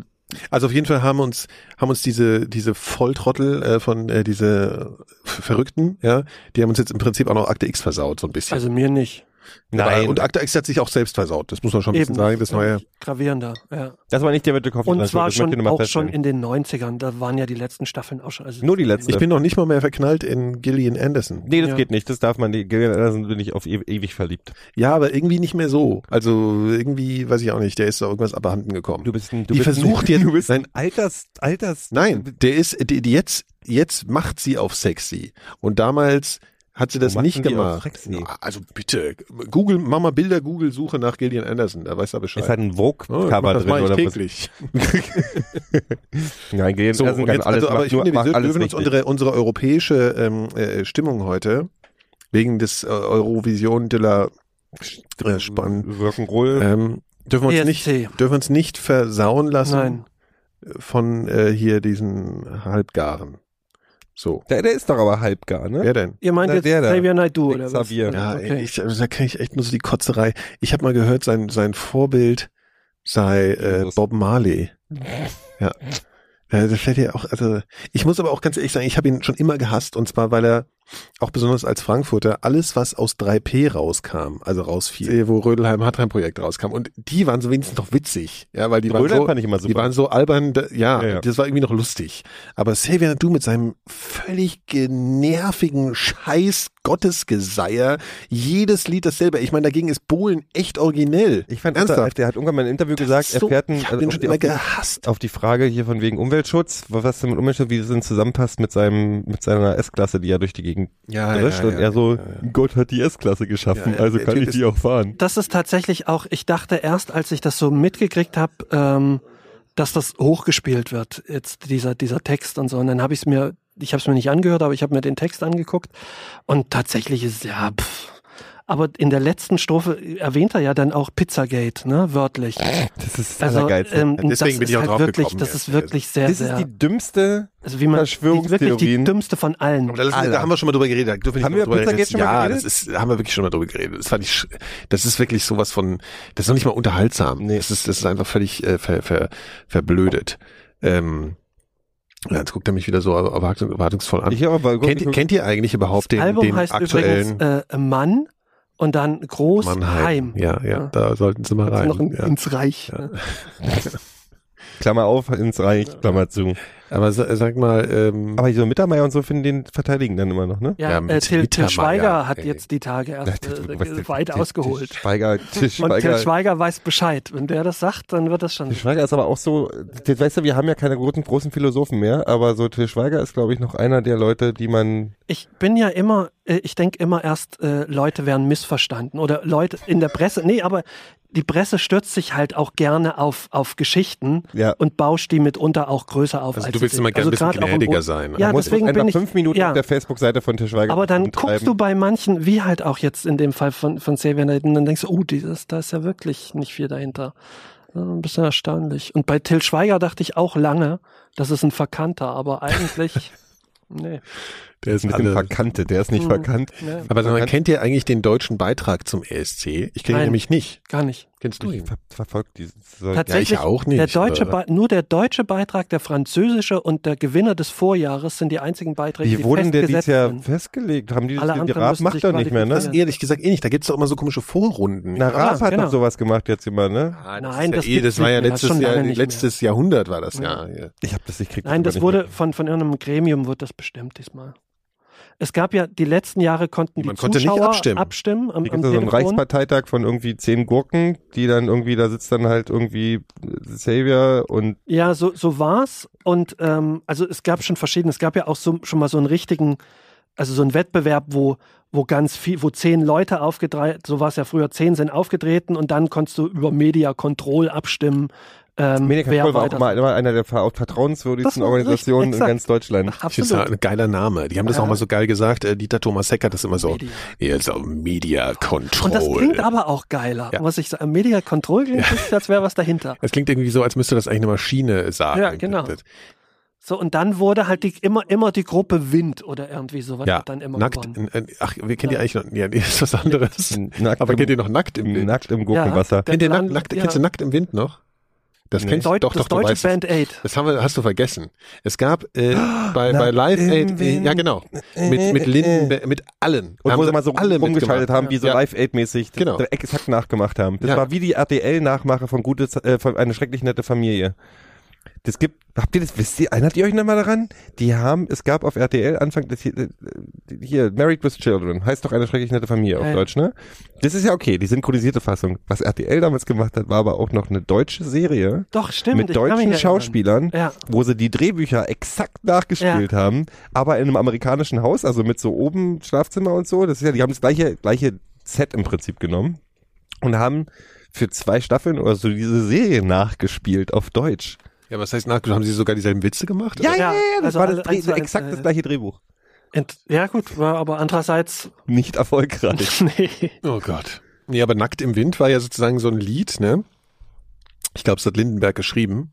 Also auf jeden Fall haben uns haben uns diese diese Volltrottel äh, von äh, diese Verrückten, ja, die haben uns jetzt im Prinzip auch noch Akte X versaut so ein bisschen. Also mir nicht. Nein, und Akte X hat sich auch selbst versaut. Das muss man schon ein bisschen sagen. Das neue. Gravierender, ja. das war nicht der Wette Coffee. Und zwar schon auch schon in den 90ern, da waren ja die letzten Staffeln auch schon. Also Nur die letzte. Ich bin noch nicht mal mehr verknallt in Gillian Anderson. nee, das Ja. geht nicht, das darf man nicht. Gillian Anderson bin ich auf e ewig verliebt. Ja, aber irgendwie nicht mehr so. Also irgendwie weiß ich auch nicht. Der ist da irgendwas abhanden gekommen. Du bist ein, du Die bist versucht ein, jetzt- du bist Nein. ein Alters, Alters, Nein, der ist die, die jetzt jetzt macht sie auf sexy und damals hat sie das nicht gemacht. Na, Also bitte, Google, mach mal Bilder, Google Suche nach Gillian Anderson, da weiß er Bescheid. Ist halt ein Oh, Vogue-Cover das drin ich oder was? täglich. Nein, Gillian So, Anderson kann jetzt, alles, also, aber ich nur, finde, wir dürfen uns unsere, unsere europäische ähm, äh, Stimmung heute wegen des äh, Eurovision de la äh, Spann ähm, dürfen wir uns nicht ESC. dürfen wir uns nicht versauen lassen Nein. von äh, hier diesen Halbgaren. So, Der, der ist doch aber halbgar, ne? wer denn? Ihr meint Na, jetzt der. Xavier Naidoo oder was? Xavier. Ja, okay. ich, also da kann ich echt nur so die Kotzerei. Ich habe mal gehört, sein sein Vorbild sei äh. Bob Marley. Ja. Äh, Das fällt ja auch, also ich muss aber auch ganz ehrlich sagen, ich habe ihn schon immer gehasst und zwar, weil er auch besonders als Frankfurter alles, was aus 3P rauskam, also rausfiel, wo Rödelheim Hartheim Projekt rauskam und die waren so wenigstens noch witzig, ja, weil die waren so, fand ich immer die super. waren so albern, da, ja, Ja, ja. das war irgendwie noch lustig. Aber Xavier Nadu mit seinem völlig genervigen Scheiß Gottesgeseier, jedes Lied dasselbe. Ich meine, dagegen ist Bohlen echt originell. Ich fand, ernsthaft. der hat irgendwann mal in einem Interview gesagt, so, er fährt ein, ich habe also den schon die, immer die, gehasst. auf die Frage hier von wegen Umweltschutz, was denn mit Umweltschutz, wie das denn zusammenpasst mit seinem, mit seiner S-Klasse, die er durch die Gegend Ja, drischt. und er so, Gott hat die S-Klasse geschaffen, Ja, ja, also kann ich die auch fahren. Das ist tatsächlich auch, ich dachte erst, als ich das so mitgekriegt habe, ähm, dass das hochgespielt wird, jetzt dieser, dieser Text und so. Und dann habe ich es mir, ich habe es mir nicht angehört, aber ich habe mir den Text angeguckt. Und tatsächlich ist es ja, pff. Aber in der letzten Strophe erwähnt er ja dann auch Pizzagate, ne, wörtlich. Das ist das Also, Allergeilste. ähm, deswegen das bin ist ich auch halt drauf wirklich, gekommen das jetzt. ist wirklich sehr, das sehr, ist die dümmste also wie man, die, wirklich die Verschwörungstheorien. dümmste von allen. Aber da, haben wir schon mal drüber geredet. Da dürfen wir nicht Haben mal wir drüber Pizzagate reden. schon mal ja, geredet? das ist, haben wir wirklich schon mal drüber geredet. Das fand ich, das ist wirklich sowas von, das ist noch nicht mal unterhaltsam. Nee. Das ist, das ist einfach völlig äh, ver, ver, verblödet. Ähm, ja, jetzt guckt er mich wieder so erwartung, erwartungsvoll an. Ich aber, kennt, kennt ihr eigentlich überhaupt den, Album den heißt aktuellen übrigens äh, Mann und dann Großheim. Mannheim? Ja, ja, Ja. da sollten sie mal rein. noch in, ja. ins Reich. ne? Klammer auf, ins Reich, Klammer zu. Aber sa- sag mal, ähm, Aber so Mittermeier und so finden den verteidigen dann immer noch, ne? Ja, Ja, äh, Till, Till Schweiger hat ey. jetzt die Tage erst Was äh, weit der- ausgeholt. der Schweiger, der Und Till Schweiger, Schweiger weiß Bescheid. Wenn der das sagt, dann wird das schon. Til Schweiger ist aber auch so, das weißt du, wir haben ja keine großen, großen Philosophen mehr, aber so Til Schweiger ist, glaube ich, noch einer der Leute, die man, Ich bin ja immer, äh, ich denke immer erst, äh, Leute werden missverstanden oder Leute in der Presse. Nee, aber die Presse stürzt sich halt auch gerne auf, auf Geschichten ja, und bauscht die mitunter auch größer auf. also als du willst immer gerne ein bisschen gnädiger sein. Ja, deswegen einfach bin ich. fünf Minuten ja. auf der Facebook-Seite von Til Schweiger Aber dann guckst du bei manchen, wie halt auch jetzt in dem Fall von, von Xavier Naidoo, dann denkst du, oh, dieses, da ist ja wirklich nicht viel dahinter. Ein bisschen erstaunlich. Und bei Till Schweiger dachte ich auch lange, das ist ein Verkannter, aber eigentlich, nee. Der ist mit dem alle, Verkannte, der ist nicht Hm. verkannt. nee aber Verkannt. kennt ihr eigentlich den deutschen Beitrag zum ESC? Ich kenne ihn Nein. nämlich nicht. gar nicht. Kennst du ihn? ver verfolgt dieses. So, Tatsächlich, ja, ich auch nicht, Der deutsche Be nur der deutsche Beitrag, der französische und der Gewinner des Vorjahres sind die einzigen Beiträge, wie die wurde denn der dieses Jahr sind. festgelegt? Haben die das, Alle die anderen Raab müssen macht doch nicht mehr, ne? Ehrlich gesagt eh nicht. Da gibt's doch immer so komische Vorrunden. Na, Raab hat genau. doch sowas gemacht jetzt immer, ne? Ah, Nein, das, das ist ja eh, das war ja nicht letztes Jahr, nicht letztes Jahrhundert war das ja. ja. Ich habe das, ich krieg Nein, das nicht wurde von, von irgendeinem Gremium wird das bestimmt diesmal. Es gab ja die letzten Jahre konnten die Man konnte nicht Zuschauer abstimmen. abstimmen am, am so einen. Reichsparteitag von irgendwie zehn Gurken, die dann irgendwie, da sitzt dann halt irgendwie Xavier und Ja, so, so war's. Und ähm, also es gab schon verschiedene, es gab ja auch so, schon mal so einen richtigen, also so einen Wettbewerb, wo, wo ganz viel, wo zehn Leute aufgedreht, so war es ja früher, zehn sind aufgetreten und dann konntest du über Media Control abstimmen. Ähm, Medica war auch immer, immer einer der ver- vertrauenswürdigsten Organisationen richtig, in ganz Deutschland. Absolut. das ein geiler Name. Die haben das Ja. auch mal so geil gesagt. Äh, Dieter Thomas Heck hat das immer so. Media. Jetzt auch Media Control. Und das klingt aber auch geiler. Ja. Was ich sage, Media Control klingt, nicht, als wäre was dahinter. Das klingt irgendwie so, als müsste das eigentlich eine Maschine sagen. Ja, genau. So, und dann wurde halt die, immer, immer die Gruppe Wind oder irgendwie sowas Ja, hat dann immer nackt. in- in- Ach, wir kennen die eigentlich noch. Ja, nee, ist was anderes. Nackt Aber im- kennt ihr noch nackt im Wind? Nackt im Gurkenwasser. Ja. Kennt ihr nackt, nackt, ja. kennst du nackt im Wind noch? Das Nee. kennst Deut doch, das doch, du deutsche. Band Aid. Das haben wir, hast du vergessen. Es gab äh, bei, bei Live Aid, äh, ja genau, mit, mit Linden, mit allen. Und Haben wo sie mal so alle rumgeschaltet mitgemacht. haben, wie so Ja. Live-Aid-mäßig, das Genau. exakt nachgemacht haben. Das Ja. war wie die RTL-Nachmache von Gute, äh, von eine schrecklich nette Familie. Das gibt, habt ihr das, wisst ihr, erinnert ihr euch noch mal daran? Die haben, es gab auf RTL Anfang des, hier, äh, Married with Children, heißt doch eine schrecklich nette Familie auf Ja, ja. Deutsch, ne? Das ist ja okay, die synchronisierte Fassung. Was RTL damals gemacht hat, war aber auch noch eine deutsche Serie Doch, stimmt. mit deutschen. Schauspielern, Ja. wo sie die Drehbücher exakt nachgespielt haben, aber in einem amerikanischen Haus, also mit so oben Schlafzimmer und so. Das ist ja, die haben das gleiche, gleiche Set im Prinzip genommen und haben für zwei Staffeln oder so diese Serie nachgespielt auf Deutsch. Ja, was heißt nachgeschaut? Haben sie sogar dieselben Witze gemacht? Ja, ja, Ja, ja, das also war das alle Dreh, eins zu eins, exakt äh, das gleiche Drehbuch. Ent ja, gut, war aber andererseits, Nicht erfolgreich. nee. Oh Gott. Nee, aber Nackt im Wind war ja sozusagen so ein Lied, ne? Ich glaube, es hat Lindenberg geschrieben.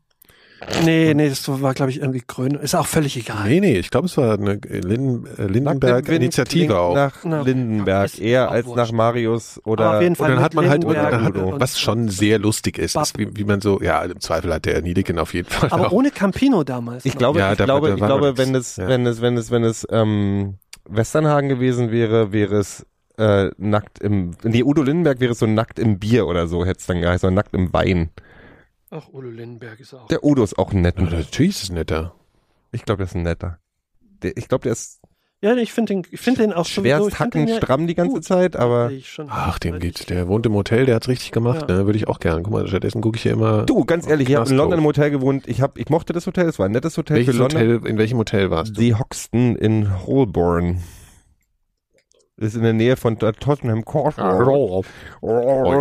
Nee, nee, das war, glaube ich, irgendwie grün. Ist auch völlig egal. Nee, nee, ich glaube, es war eine Linden, äh, Lindenberg-Initiative auch. Nach Na, Lindenberg, eher auch als wurscht. nach Marius oder auf jeden Und Fall dann hat man halt, hat, was schon sehr lustig ist, ist wie, wie man so, ja, im Zweifel hat der Niedeken auf jeden Fall Aber auch. ohne Campino damals. Ich glaube, Ja, ich da- glaube, da ich glaube, wenn nichts. es, Ja. wenn es, wenn es, wenn es ähm, Westernhagen gewesen wäre, wäre es äh, nackt im, nee, Udo Lindenberg wäre es so nackt im Bier oder so, hätte es dann geheißen, nackt im Wein. Ach, Udo Lindenberg ist auch. Der Udo ist auch ein netter. Ja, natürlich ist es netter. Ich glaube, der ist ein netter. Der, ich glaube, der ist Ja, nee, ich finde den, ich finde den auch find den hacken ja stramm die ganze gut. Zeit, aber schon. Ach, dem geht, der wohnt im Hotel, der hat's richtig gemacht, Ja. ne? Würde ich auch gern. Guck mal, stattdessen gucke ich hier immer. du, ganz ehrlich, ich habe in London im. Hotel gewohnt. Ich hab, ich mochte das Hotel, es war ein nettes Hotel Welches für London. Hotel, in welchem Hotel warst du? Die Hoxton in Holborn. Ist in der Nähe von Tottenham Court. Oh,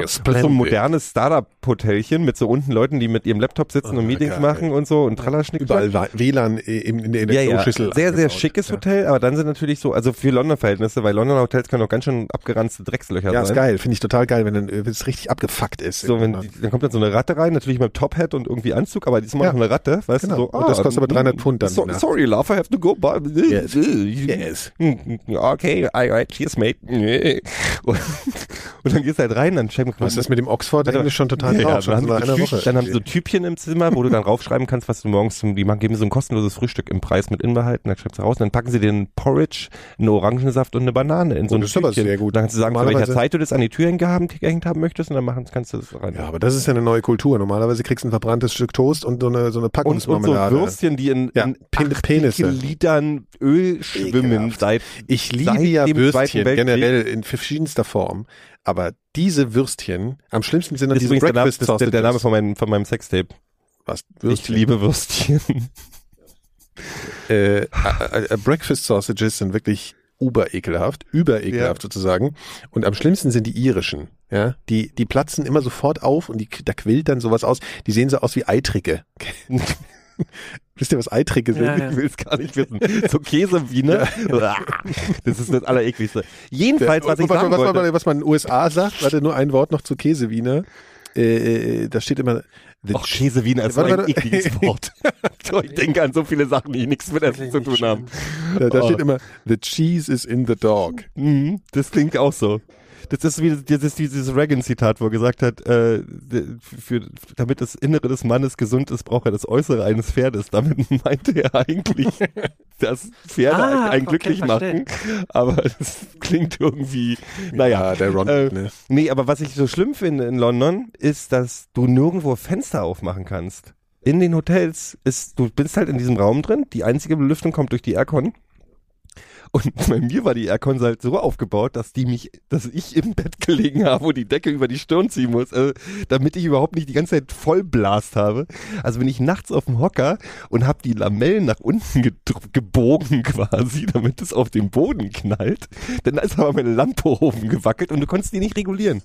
das ist so ein modernes Startup-Hotelchen mit so unten Leuten, die mit ihrem Laptop sitzen und Meetings geil. machen und so und Trallerschnick. Überall WLAN in, der Kloschüssel. sehr, sehr schickes. Hotel, aber dann sind natürlich so, also für London-Verhältnisse, weil Londoner Hotels können auch ganz schön abgeranzte Dreckslöcher Ja, ist sein. geil. Finde ich total geil, wenn äh, es richtig abgefuckt ist. So, wenn, dann kommt dann so eine Ratte rein, natürlich mit Top-Hat und irgendwie Anzug, aber diesmal Ja. noch eine Ratte, weißt Genau. du, so. Und das kostet aber 300 Pfund dann Nacht. sorry, love, I have to go, Yes. Yes. Okay, alright, cheers, mate. Und, und dann gehst du halt rein, dann schreiben Was ist das mit dem Oxford-Englisch schon total ja, drauf? schon dann, haben so, Woche. dann haben sie so Typchen im Zimmer, wo du dann raufschreiben kannst, was du morgens zum, die machen, geben so ein kostenloses Frühstück im Preis mit Inbehalten, dann schreibst du raus, und dann packen sie den Porridge, einen Orangensaft und eine Banane in so Oh, ein das ist aber Tütchen. sehr gut. Dann kannst du sagen, zu welcher Zeit du das an die Tür hingehängt, gehängt haben möchtest und dann machen, kannst du das rein. Ja, aber das ist ja eine neue Kultur. Normalerweise kriegst du ein verbranntes Stück Toast und so eine, so eine und, und so Packungsmarmelade. Würstchen, die in, Ja, in Pen- 80 Penisse. Litern Öl schwimmen Ekelhaft. seit Ich liebe seit ja dem Würstchen Weltkrieg. generell in verschiedenster Form. Aber diese Würstchen, am schlimmsten sind dann diese übrigens der Name, Breakfast das ist der, der Name Sausages. von meinem, von meinem Sextape. Was? Ich Würstchen? liebe Würstchen. äh, äh, äh, Breakfast Sausages sind wirklich uberekelhaft, überekelhaft sozusagen. Und am schlimmsten sind die irischen. Ja, die, die platzen immer sofort auf und die, da quillt dann sowas aus. Die sehen so aus wie Eitrige. Wisst ihr, was Eitrige sind? Ja, ja. Ich will es gar nicht wissen. So Käsewiener. Das ist das Allerekligste. Jedenfalls, was ich was, sagen was, wollte. was, was man in den USA sagt, warte nur ein Wort noch zu Käsewiener. Äh, äh, da steht immer the Och, Käsewiener ist so ein ekliges Wort. Ich denke an so viele Sachen, die nichts mit Essen zu tun haben. Da, da Oh. steht immer, the cheese is in the dog. Mhm, das klingt auch so. Das ist wie das ist dieses Reagan-Zitat, wo er gesagt hat, äh, für, damit das Innere des Mannes gesund ist, braucht er das Äußere eines Pferdes. Damit meinte er eigentlich, dass Pferde Ah, einen okay, glücklich verstehe. machen. Aber das klingt irgendwie, naja. Ja, der Ron, Äh, ne? Nee, aber was ich so schlimm finde in London, ist, dass du nirgendwo Fenster aufmachen kannst. In den Hotels ist, du bist halt in diesem Raum drin, die einzige Belüftung kommt durch die Aircon. Und bei mir war die Aircon halt so aufgebaut, dass die mich, dass ich im Bett gelegen habe und die Decke über die Stirn ziehen muss, also, damit ich überhaupt nicht die ganze Zeit voll Blast habe. Also bin ich nachts auf dem Hocker und habe die Lamellen nach unten gebogen quasi, damit es auf den Boden knallt. Dann ist aber meine Lampe oben gewackelt und du konntest die nicht regulieren.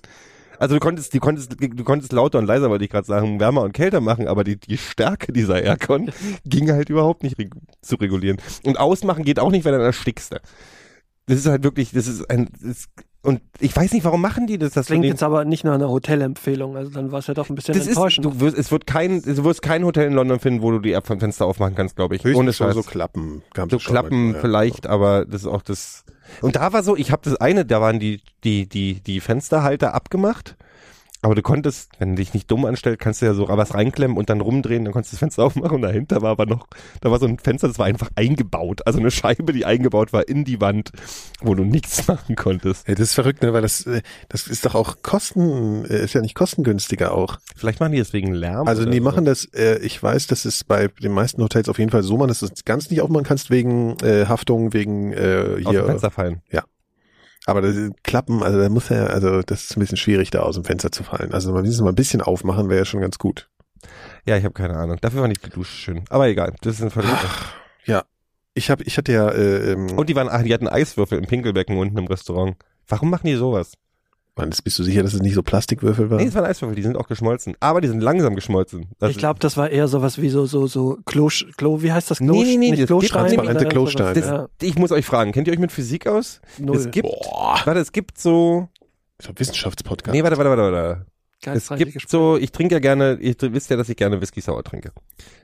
Also du konntest, du konntest, du konntest lauter und leiser, wollte ich gerade sagen, wärmer und kälter machen, aber die, die Stärke dieser Aircon ging halt überhaupt nicht regu zu regulieren. Und ausmachen geht auch nicht, weil dann erstickst du. Das ist halt wirklich, das ist ein, das, und ich weiß nicht, warum machen die das? Das Klingt jetzt aber nicht nach einer Hotelempfehlung, also dann war es ja doch ein bisschen das ist, enttäuschend. du wirst, es wird kein, du wirst kein Hotel in London finden, wo du die App vom Fenster aufmachen kannst, glaube ich. Höchstens Ohne so, Scheiß. so Klappen. So schon Klappen mal, ja. vielleicht, aber das ist auch das. Und da war so, ich habe das eine, da waren die die die die Fensterhalter abgemacht. Aber du konntest, wenn du dich nicht dumm anstellst, kannst du ja so was reinklemmen und dann rumdrehen, dann konntest du das Fenster aufmachen und dahinter war aber noch, da war so ein Fenster, das war einfach eingebaut. Also eine Scheibe, die eingebaut war in die Wand, wo du nichts machen konntest. Ja, das ist verrückt, ne? weil das, äh, das ist doch auch Kosten, äh, ist ja nicht kostengünstiger auch. Vielleicht machen die deswegen Lärm. Also die so. machen das, äh, ich weiß, dass es bei den meisten Hotels auf jeden Fall so man, dass du es ganz nicht aufmachen kannst wegen äh, Haftung, wegen äh, aus dem hier. Fenster fallen. Aber das ist Klappen, also da muss ja, also das ist ein bisschen schwierig, da aus dem Fenster zu fallen. Also man müssen mal ein bisschen aufmachen, wäre ja schon ganz gut. Ja, ich habe keine Ahnung. Dafür war nicht die Dusche schön. Aber egal, das ist ein Verlust. Ja, ich habe, ich hatte ja, äh, ähm, Und die waren, ach, die hatten Eiswürfel im Pinkelbecken unten im Restaurant. Warum machen die sowas? Mann, das bist du sicher, dass es nicht so Plastikwürfel war? Nee, es waren Eiswürfel, die sind auch geschmolzen. Aber die sind langsam geschmolzen. Das ich glaube, das war eher sowas wie so, so, so Klo, Klo wie heißt das? Klo, Nee, nee, nee, nicht das Klostein, transparente Klosteine. Ja, Ich muss euch fragen, kennt ihr euch mit Physik aus? null. Es gibt, Boah, warte, es gibt so, so ein Wissenschaftspodcast. nee, warte, warte, warte, warte. Es gibt Gespräche. so, ich trinke ja gerne, ihr wisst ja, dass ich gerne Whisky Sour trinke.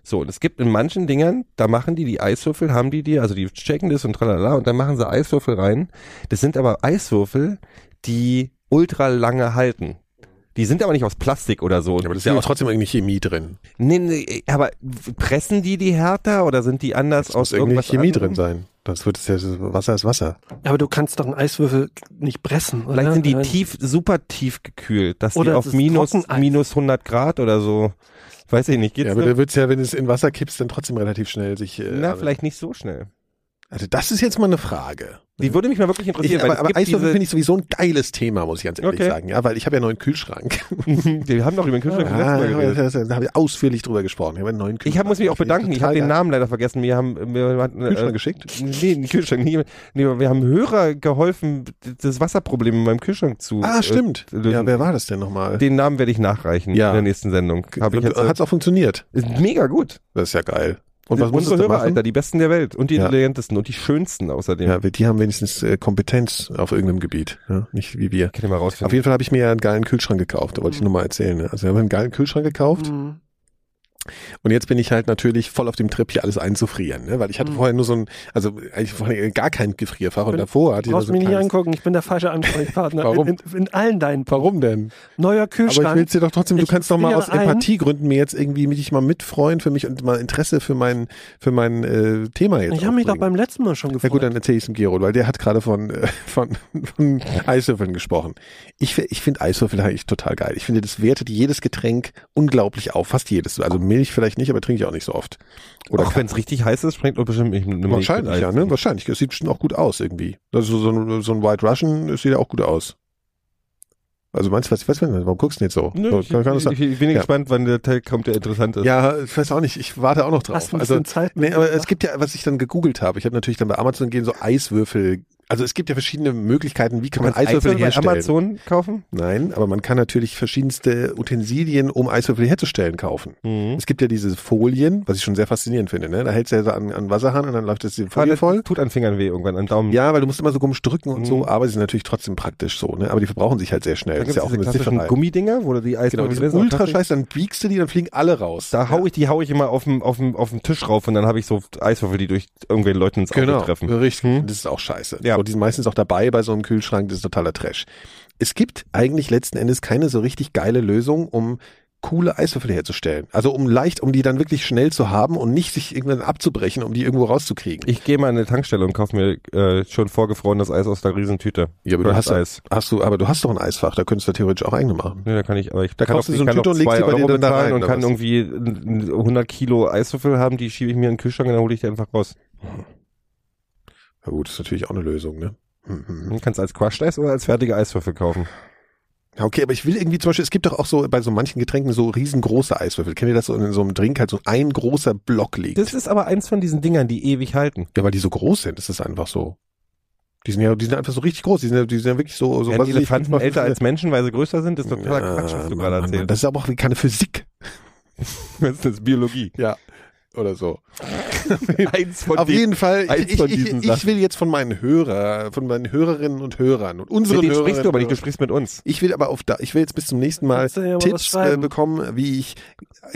So, und es gibt in manchen Dingern, da machen die die Eiswürfel, haben die die, also die checken das und tralala, und dann machen sie Eiswürfel rein. Das sind aber Eiswürfel, die ultra lange halten. Die sind aber nicht aus Plastik oder so. Ja, aber das ist ja auch trotzdem irgendwie Chemie drin. Nee, nee, aber pressen die die härter oder sind die anders Es aus muss irgendwie irgendwas Chemie anderem? drin sein. Sonst wird es ja, Wasser ist Wasser. aber du kannst doch einen Eiswürfel nicht pressen, oder? Vielleicht sind die Nein. tief, super tief gekühlt, dass Oder die es auf minus, minus 100 Grad oder so. Weiß ich nicht, geht's Ja, aber da wird's ja, wenn es in Wasser kippst, dann trotzdem relativ schnell sich. Äh, Na, vielleicht nicht so schnell. Also das ist jetzt mal eine Frage. Die würde mich mal wirklich Ich, interessieren, aber weil aber es Eiswürfel finde ich sowieso ein geiles Thema, muss ich ganz ehrlich Okay. sagen. Ja, weil ich habe ja einen neuen Kühlschrank. wir haben doch über den Kühlschrank Ah, geredet. da, habe ich ausführlich drüber gesprochen. Ich habe einen neuen Kühlschrank. Ich hab, muss mich auch bedanken. Ich habe total den. Namen leider vergessen. Wir haben, wir hatten, Kühlschrank äh, geschickt. Nee, den Kühlschrank nicht. Nee, wir haben Hörer geholfen, das Wasserproblem in meinem Kühlschrank zu. Ah, äh, stimmt. lösen. Ja, wer war das denn nochmal? Den Namen werde ich nachreichen Ja. in der nächsten Sendung. Ich äh, Hat's auch funktioniert? ist mega gut. Das ist ja geil. Und was Unsere Hörer, machen? Alter, die besten der Welt und die Ja. intelligentesten und die schönsten außerdem. Ja, die haben wenigstens äh, Kompetenz auf irgendeinem Gebiet, ja? nicht wie wir. Kann ich mal rausfinden. Auf jeden Fall habe ich mir ja einen geilen Kühlschrank gekauft, da wollte ich nur mal erzählen. Ne? Also wir haben einen geilen Kühlschrank gekauft Mhm. Und jetzt bin ich halt natürlich voll auf dem Trip, hier alles einzufrieren, ne? weil ich hatte Mhm. vorher nur so ein, also eigentlich vorher gar kein Gefrierfach und Bin- davor hatte ich Brauchst so mich ein nicht kleines, angucken, ich bin der falsche Ansprechpartner. Warum? In, in, in allen deinen Warum denn? Neuer Aber Kühlschrank. ich will dir doch trotzdem, du Ich kannst doch mal aus ein. Empathiegründen mir jetzt irgendwie mich mal mitfreuen für mich und mal Interesse für mein, für mein äh, Thema jetzt Ich habe mich doch beim letzten Mal schon Ja gefreut. gut, dann erzähle ich es dem Gero, weil der hat gerade von, äh, von, von Eiswürfeln gesprochen. Ich, ich finde Eiswürfel eigentlich total geil. Ich finde, das wertet jedes Getränk unglaublich auf. Fast jedes. Also Milch vielleicht nicht, aber trinke ich auch nicht so oft. Oder auch wenn es richtig heiß ist, schmeckt doch bestimmt nicht eine Milch Wahrscheinlich, ja, ne? Wahrscheinlich. Es sieht bestimmt auch gut aus irgendwie. Also so ein, so ein White Russian, das sieht ja auch gut aus. Also meinst du, was, was, warum guckst du nicht so? Nö, so ich, kann, kann das ich, ich bin Ja. gespannt, wann der Teil kommt, der interessant ist. ja, ich weiß auch nicht. Ich warte auch noch drauf. Hast du ein also, Zeit? Nee, aber es gibt ja, was ich dann gegoogelt habe, ich habe natürlich dann bei Amazon gehen so Eiswürfel. Also es gibt ja verschiedene Möglichkeiten, wie kann man Kannst Eiswürfel Eiswürfel herstellen. Amazon kaufen? Nein, aber man kann natürlich verschiedenste Utensilien, um Eiswürfel herzustellen, kaufen. Mhm. Es gibt ja diese Folien, was ich schon sehr faszinierend finde. Ne? Da hältst du ja so an, an Wasserhahn und dann läuft das die Ah, Folie voll. Tut an Fingern weh irgendwann, an Daumen. Ja, weil du musst immer so komisch drücken und Mhm. so, aber sie sind natürlich trotzdem praktisch so. Ne? Aber die verbrauchen sich halt sehr schnell. Dann das ist ja auch diese klassischen Sifferei. Gummidinger, wo du die Eiswürfel Genau, sind sind, ultra auch Plastik. scheiße, dann biegst du die, dann fliegen alle raus. Da hau ich, die hau ich immer auf dem, auf dem, auf dem Tisch rauf und dann habe ich so Eiswürfel, die durch irgendwelche Leute ins Auge Genau, treffen. richtig. Hm? Das ist auch scheiße. Ja. Und die sind meistens auch dabei bei so einem Kühlschrank, das ist totaler Trash. Es gibt eigentlich letzten Endes keine so richtig geile Lösung, um coole Eiswürfel herzustellen. Also um leicht, um die dann wirklich schnell zu haben und nicht sich irgendwann abzubrechen, um die irgendwo rauszukriegen. Ich gehe mal in eine Tankstelle und kaufe mir äh, schon vorgefrorenes Eis aus der Riesentüte. ja, aber du hast, Eis. hast du, aber du hast doch ein Eisfach, da könntest du theoretisch auch eigene machen. Nee, da kann ich, aber ich Da kann auch, du so ich kann Tüte auch und legst zwei die bei dir Euro dann da bezahlen rein, und kann was? irgendwie n- n- 100 Kilo Eiswürfel haben, die schiebe ich mir in den Kühlschrank und dann hole ich die einfach raus. Na gut, ist natürlich auch eine Lösung, ne? Hm, hm. Du kannst als Crushed Eis oder als fertige Eiswürfel kaufen. Ja, okay, aber ich will irgendwie zum Beispiel, es gibt doch auch so bei so manchen Getränken so riesengroße Eiswürfel. Kennt ihr das so in so einem Drink halt so ein großer Block liegt? Das ist aber eins von diesen Dingern, die ewig halten. ja, weil die so groß sind, das ist einfach so. Die sind ja, die sind einfach so richtig groß. Die sind ja, die sind ja wirklich so, so Werden was ich, Elefanten fünfmal älter als Menschen, weil sie größer sind? Das ist totaler Ja, Quatsch, was du gerade erzählst. Das ist aber auch keine Physik Das ist Biologie. Ja. Oder so. Eins von Auf den- jeden Fall, eins ich, von ich, diesen ich, will jetzt von meinen Hörer, von meinen Hörerinnen und Hörern und unseren Mit denen Hörerinnen sprichst du aber nicht, du sprichst mit uns. Ich will aber auf da, ich will jetzt bis zum nächsten Mal du ja Tipps äh, bekommen, wie ich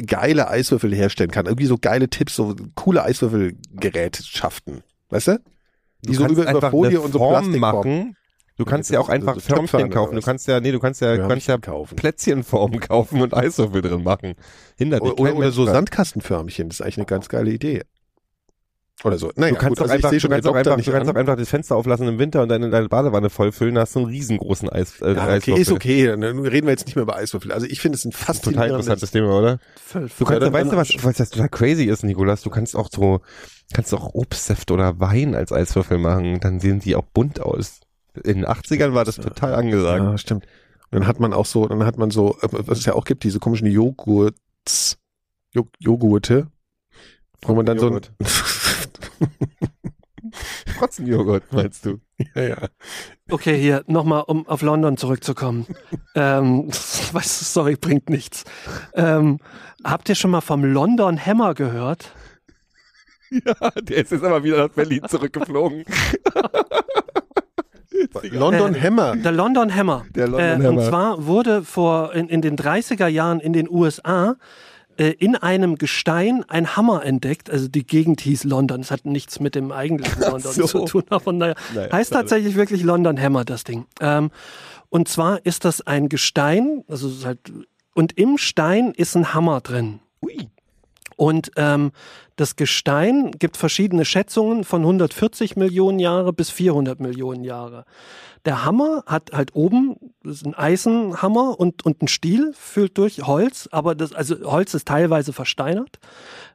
geile Eiswürfel herstellen kann. Irgendwie so geile Tipps, so coole Eiswürfelgerätschaften. Weißt du? Die so kannst über, über einfach Folie eine und so Plastik machen. Du kannst Ja, ja auch einfach Förmchen kaufen. Du kannst ja, nee, du kannst ja, hab kannst ja gekauft. Plätzchenformen kaufen und Eiswürfel drin machen. Hindert dich Oder, oder, so dran. Sandkastenförmchen, das ist eigentlich eine ganz geile Idee. Oder so. Naja, Du kannst gut, doch also einfach, ich sehe du kannst doch Doktor einfach, nicht du kannst an. doch einfach das Fenster auflassen im Winter und deine, deine Badewanne vollfüllen, da hast du einen riesengroßen Eis, äh, Ja, okay, Eiswürfel. ist okay. Dann reden wir jetzt nicht mehr über Eiswürfel. Also ich finde es ein Total faszinierendes interessantes Thema, oder? Fünf. Du kannst, Ja, weißt du was, was das total crazy ist, Nikolas? Du kannst auch so, kannst auch Obstsaft oder Wein als Eiswürfel machen, dann sehen die auch bunt aus. In den 80ern war das total angesagt. Ja, stimmt. Und dann hat man auch so, dann hat man so, äh, was es ja auch gibt, diese komischen Joghurts, Jo- Joghurte, wo man dann Joghurt. so Trotzenjoghurt, meinst du? ein, ja, ja. Okay, hier nochmal, um auf London zurückzukommen. ähm, was, sorry, bringt nichts. Ähm, habt ihr schon mal vom London Hammer gehört? Ja, der ist jetzt aber wieder nach Berlin zurückgeflogen. London Äh, Hammer. Der London Hammer. Der London äh, Und Hammer. zwar wurde vor in, in den 30er Jahren in den USA äh, in einem Gestein ein Hammer entdeckt. Also die Gegend hieß London. Es hat nichts mit dem eigentlichen London so. zu tun. Aber naja, Naja, heißt tatsächlich wirklich London Hammer, das Ding. Ähm, und zwar ist das ein Gestein, also es ist halt, und im Stein ist ein Hammer drin. Ui. Und ähm, das Gestein gibt verschiedene Schätzungen von 140 Millionen Jahre bis 400 Millionen Jahre. Der Hammer hat halt oben das ist ein Eisenhammer und, und ein Stiel füllt durch Holz, aber das, also Holz ist teilweise versteinert.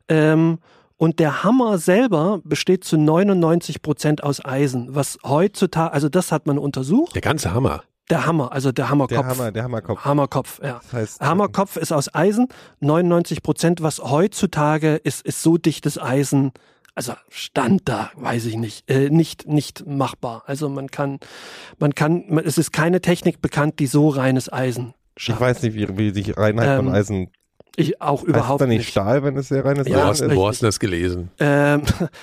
Ähm, und der Hammer selber besteht zu 99 Prozent aus Eisen, was heutzutage, also das hat man untersucht. Der ganze Hammer. Der Hammer, also der Hammerkopf. Der Hammer, der Hammerkopf. Hammerkopf, ja. Das heißt, Hammerkopf ist aus Eisen, 99 Prozent, was heutzutage ist, ist so dichtes Eisen, also Stand da, weiß ich nicht, äh, nicht, nicht machbar. Also man kann, man kann, man, es ist keine Technik bekannt, die so reines Eisen Ich schafft. weiß nicht, wie, wie die Reinheit von Ähm, Eisen. Ich auch Heißt überhaupt dann nicht nicht. Stahl, wenn es sehr reines Ja, wo, hast, richtig. wo hast du das gelesen? Ähm?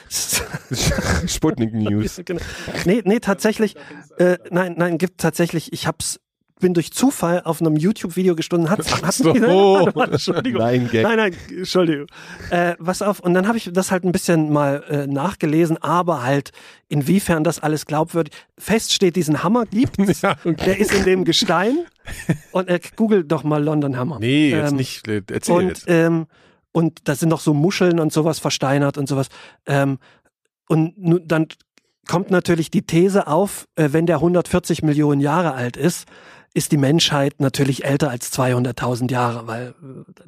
Sputnik News. genau. nee, nee, tatsächlich, äh, nein, nein, gibt tatsächlich, ich hab's, bin durch Zufall auf einem YouTube-Video gestoßen, hat's, hat's so. Warte, warte, Entschuldigung. Nein, Gag. Nein, nein, Entschuldigung. Äh, was auf, und dann habe ich das halt ein bisschen mal äh, nachgelesen, aber halt, inwiefern das alles glaubwürdig. Fest steht, diesen Hammer gibt's. Ja, okay. Der ist in dem Gestein. Und äh, google doch mal London Hammer. Nee, jetzt Ähm, nicht. äh, Erzähl Und, jetzt. ähm, und da sind noch so Muscheln und sowas versteinert und sowas. Ähm, und dann kommt natürlich die These auf, äh, wenn der 140 Millionen Jahre alt ist, ist die Menschheit natürlich älter als 200.000 Jahre, weil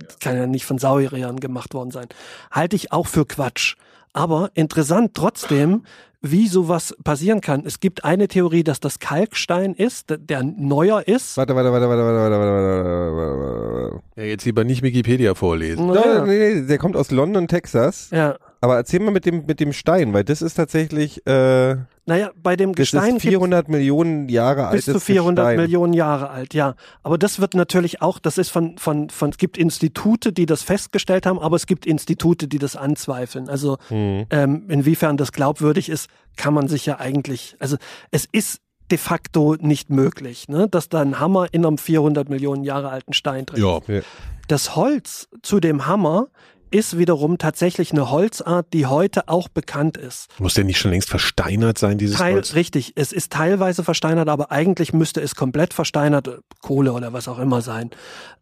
das kann ja nicht von Sauriern gemacht worden sein. Halte ich auch für Quatsch. Aber interessant trotzdem, wie sowas passieren kann. Es gibt eine Theorie, dass das Kalkstein ist, der neuer ist. Warte, warte, warte, warte, warte, warte, warte, warte. warte. Ja, jetzt lieber nicht Wikipedia vorlesen. Naja. No, nee, der kommt aus London, Texas. Ja. Aber erzähl mal mit dem, mit dem Stein, weil das ist tatsächlich, äh, Naja, bei dem das Gestein ist gibt's 400 Millionen Jahre bis altes zu 400 Gestein. Millionen Jahre alt, ja. Aber das wird natürlich auch, das ist von, von, von, es gibt Institute, die das festgestellt haben, aber es gibt Institute, die das anzweifeln. Also, Hm. ähm, inwiefern das glaubwürdig ist, kann man sich ja eigentlich, also, es ist de facto nicht möglich, ne, dass da ein Hammer in einem 400 Millionen Jahre alten Stein drin ist. Ja. Das Holz zu dem Hammer ist wiederum tatsächlich eine Holzart, die heute auch bekannt ist. Muss der nicht schon längst versteinert sein, dieses Teil, Holz? richtig, es ist teilweise versteinert, aber eigentlich müsste es komplett versteinert, äh, Kohle oder was auch immer sein.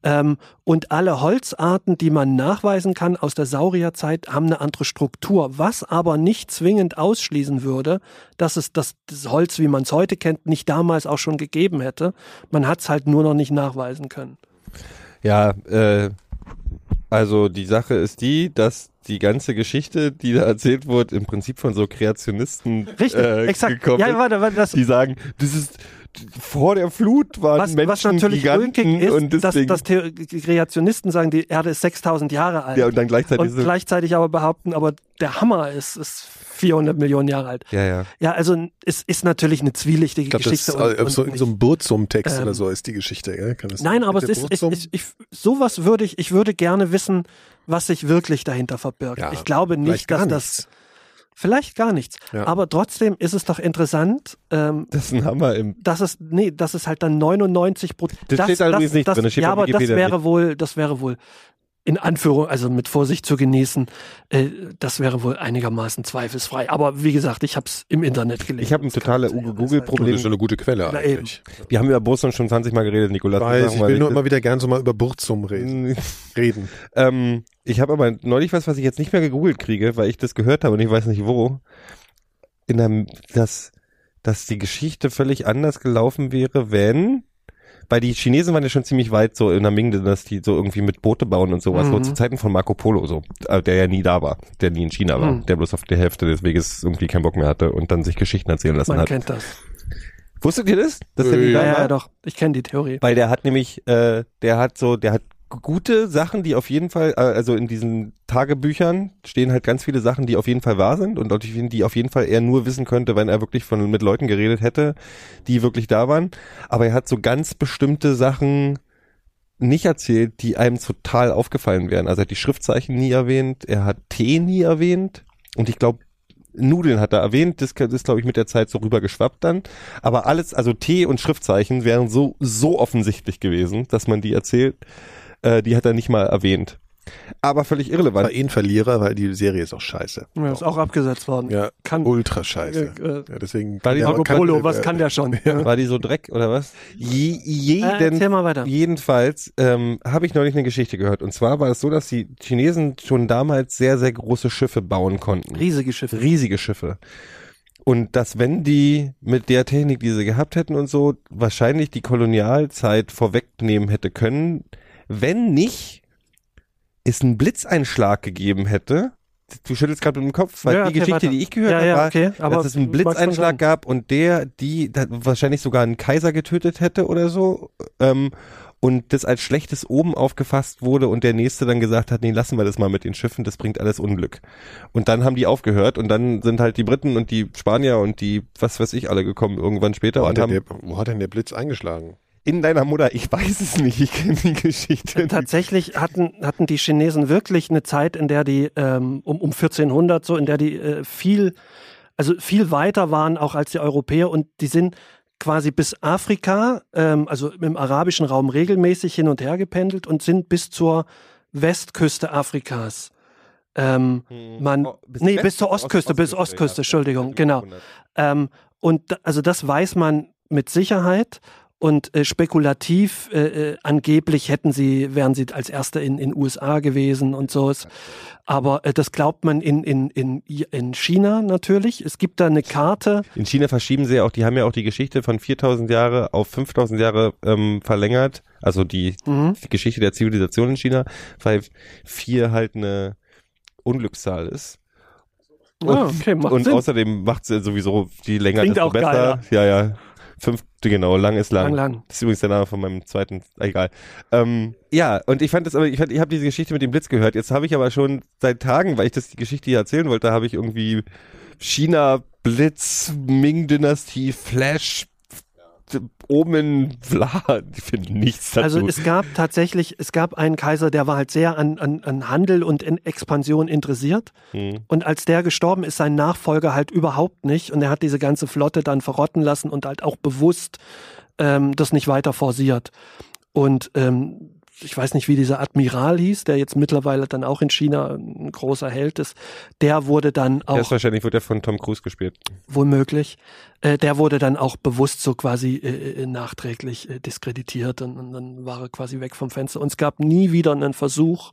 Ähm, und alle Holzarten, die man nachweisen kann aus der Saurierzeit, haben eine andere Struktur, was aber nicht zwingend ausschließen würde, dass es das, das Holz, wie man es heute kennt, nicht damals auch schon gegeben hätte. Man hat es halt nur noch nicht nachweisen können. Ja, äh, Also die Sache ist die, dass die ganze Geschichte, die da erzählt wurde, im Prinzip von so Kreationisten Richtig, äh, exakt. gekommen Ja, warte, warte, das, die sagen, das ist vor der Flut waren was, Menschen was natürlich Giganten ist, und dass, deswegen dass The Kreationisten sagen, die Erde ist 6000 Jahre alt. ja und dann gleichzeitig und so, gleichzeitig aber behaupten, aber der Hammer ist, ist 400 Millionen Jahre alt. ja ja Ja, also es ist natürlich eine zwielichtige Ich glaube, das Geschichte. ist und, und so in so einem Burzum-Text ähm, oder so ist die Geschichte, gell? Das Nein, aber es ist, ich, ich, ich, sowas würde ich, ich würde gerne wissen, was sich wirklich dahinter verbirgt. Ja, ich glaube nicht, dass nichts. das, vielleicht gar nichts. Ja. Aber trotzdem ist es doch interessant, ähm, das ist ein Hammer im dass es, nee, dass es halt dann 99 Prozent. Das steht da übrigens nicht drin, das Ja, aber das wäre wohl, das wäre wohl in Anführung, also mit Vorsicht zu genießen, äh, das wäre wohl einigermaßen zweifelsfrei. Aber wie gesagt, ich habe es im Internet gelesen. Ich habe ein Das kann totale man sich Google- alles halt- Problem. Das ist eine gute Quelle Na, eben. eigentlich. Wir haben über Boson schon 20 Mal geredet, Nikolas. Weiß, ich will nur immer wieder gern so mal über Burzum reden. reden. Ähm, ich habe aber neulich was, was ich jetzt nicht mehr gegoogelt kriege, weil ich das gehört habe und ich weiß nicht wo. In einem, dass, dass die Geschichte völlig anders gelaufen wäre, wenn, weil die Chinesen waren ja schon ziemlich weit so in der Ming-Dynastie, so irgendwie mit Boote bauen und sowas, so Mhm. zu Zeiten von Marco Polo, so, äh, der ja nie da war, der nie in China war, Mhm. der bloß auf der Hälfte des Weges irgendwie keinen Bock mehr hatte und dann sich Geschichten erzählen lassen Man hat. kennt das. Wusstet ihr das? Dass der nie Äh, da Ja, war? ja, doch. Ich kenne die Theorie. Weil der hat nämlich, äh, der hat so, der hat gute Sachen, die auf jeden Fall, äh, also in diesen Tagebüchern stehen halt ganz viele Sachen, die auf jeden Fall wahr sind und die auf jeden Fall er nur wissen könnte, wenn er wirklich von mit Leuten geredet hätte, die wirklich da waren. Aber er hat so ganz bestimmte Sachen nicht erzählt, die einem total aufgefallen wären. Also er hat die Schriftzeichen nie erwähnt, er hat Tee nie erwähnt und ich glaube Nudeln hat er erwähnt, das ist, glaube ich, mit der Zeit so rübergeschwappt dann. Aber alles, also T und Schriftzeichen wären so, so offensichtlich gewesen, dass man die erzählt. Äh, die hat er nicht mal erwähnt. Aber völlig irrelevant. War eh ein Verlierer, weil die Serie ist auch scheiße. Ja, ist auch abgesetzt worden. Ja, Kann, ultra scheiße. äh, äh, Ja, deswegen. War die ja, Marco kann- Polo, äh, was kann der schon? War die so Dreck oder was? Je, Äh, jeden, erzähl mal weiter. jedenfalls ähm, habe ich neulich eine Geschichte gehört. Und zwar war es so, dass die Chinesen schon damals sehr, sehr große Schiffe bauen konnten. Riesige Schiffe. riesige Schiffe. Und dass wenn die mit der Technik, die sie gehabt hätten und so, wahrscheinlich die Kolonialzeit vorwegnehmen hätte können, wenn nicht es einen Blitzeinschlag gegeben hätte. Du schüttelst gerade mit dem Kopf, weil Ja, die okay, Geschichte, weiter. die ich gehört Ja, habe, ja, war, okay, aber dass es einen Blitzeinschlag gab und der, die da wahrscheinlich sogar einen Kaiser getötet hätte oder so. Ähm, und das als schlechtes oben aufgefasst wurde und der nächste dann gesagt hat, nee, lassen wir das mal mit den Schiffen, das bringt alles Unglück. Und dann haben die aufgehört und dann sind halt die Briten und die Spanier und die, was weiß ich, alle gekommen irgendwann später Wo und hat, haben der, wo hat denn der Blitz eingeschlagen? In deiner Mutter, ich weiß es nicht, ich kenne die Geschichte. Tatsächlich hatten, hatten die Chinesen wirklich eine Zeit, in der die ähm, um, um 1400 so, in der die äh, viel, also viel weiter waren auch als die Europäer und die sind quasi bis Afrika, ähm, also im arabischen Raum regelmäßig hin und her gependelt und sind bis zur Westküste Afrikas. Ähm, man, Oh, bis nee, West- bis zur Ostküste, bis Ostküste, ja. Entschuldigung, genau. Ähm, und da- also das weiß man mit Sicherheit. Und äh, spekulativ, äh, äh, angeblich hätten sie, wären sie als Erste in in USA gewesen und so. Aber äh, das glaubt man in, in, in, in China natürlich. Es gibt da eine Karte. In China verschieben sie ja auch, die haben ja auch die Geschichte von 4000 Jahre auf 5000 Jahre ähm, verlängert. Also die, Mhm. die Geschichte der Zivilisation in China, weil vier halt eine Unglückszahl ist. Ah, okay, macht und Sinn. außerdem macht sie sowieso die länger Klingt desto auch besser. geiler. Ja, ja. Fünf, genau, lang ist lang. Lang, lang. Das ist übrigens der Name von meinem zweiten, ah, egal. Ähm, ja, und ich fand das aber, ich, fand, ich habe diese Geschichte mit dem Blitz gehört. Jetzt habe ich aber schon seit Tagen, weil ich das die Geschichte hier erzählen wollte, habe ich irgendwie China, Blitz, Ming-Dynastie, Flash, Omen, bla, ich finde nichts dazu. Also es gab tatsächlich, es gab einen Kaiser, der war halt sehr an, an, an Handel und in Expansion interessiert. Hm. Und als der gestorben ist, sein Nachfolger halt überhaupt nicht. Und er hat diese ganze Flotte dann verrotten lassen und halt auch bewusst ähm, das nicht weiter forciert. Und ähm, ich weiß nicht, wie dieser Admiral hieß, der jetzt mittlerweile dann auch in China ein großer Held ist. Der wurde dann auch wahrscheinlich wird der von Tom Cruise gespielt. womöglich, äh, der wurde dann auch bewusst so quasi äh, äh, nachträglich äh, diskreditiert und, und dann war er quasi weg vom Fenster. Und es gab nie wieder einen Versuch,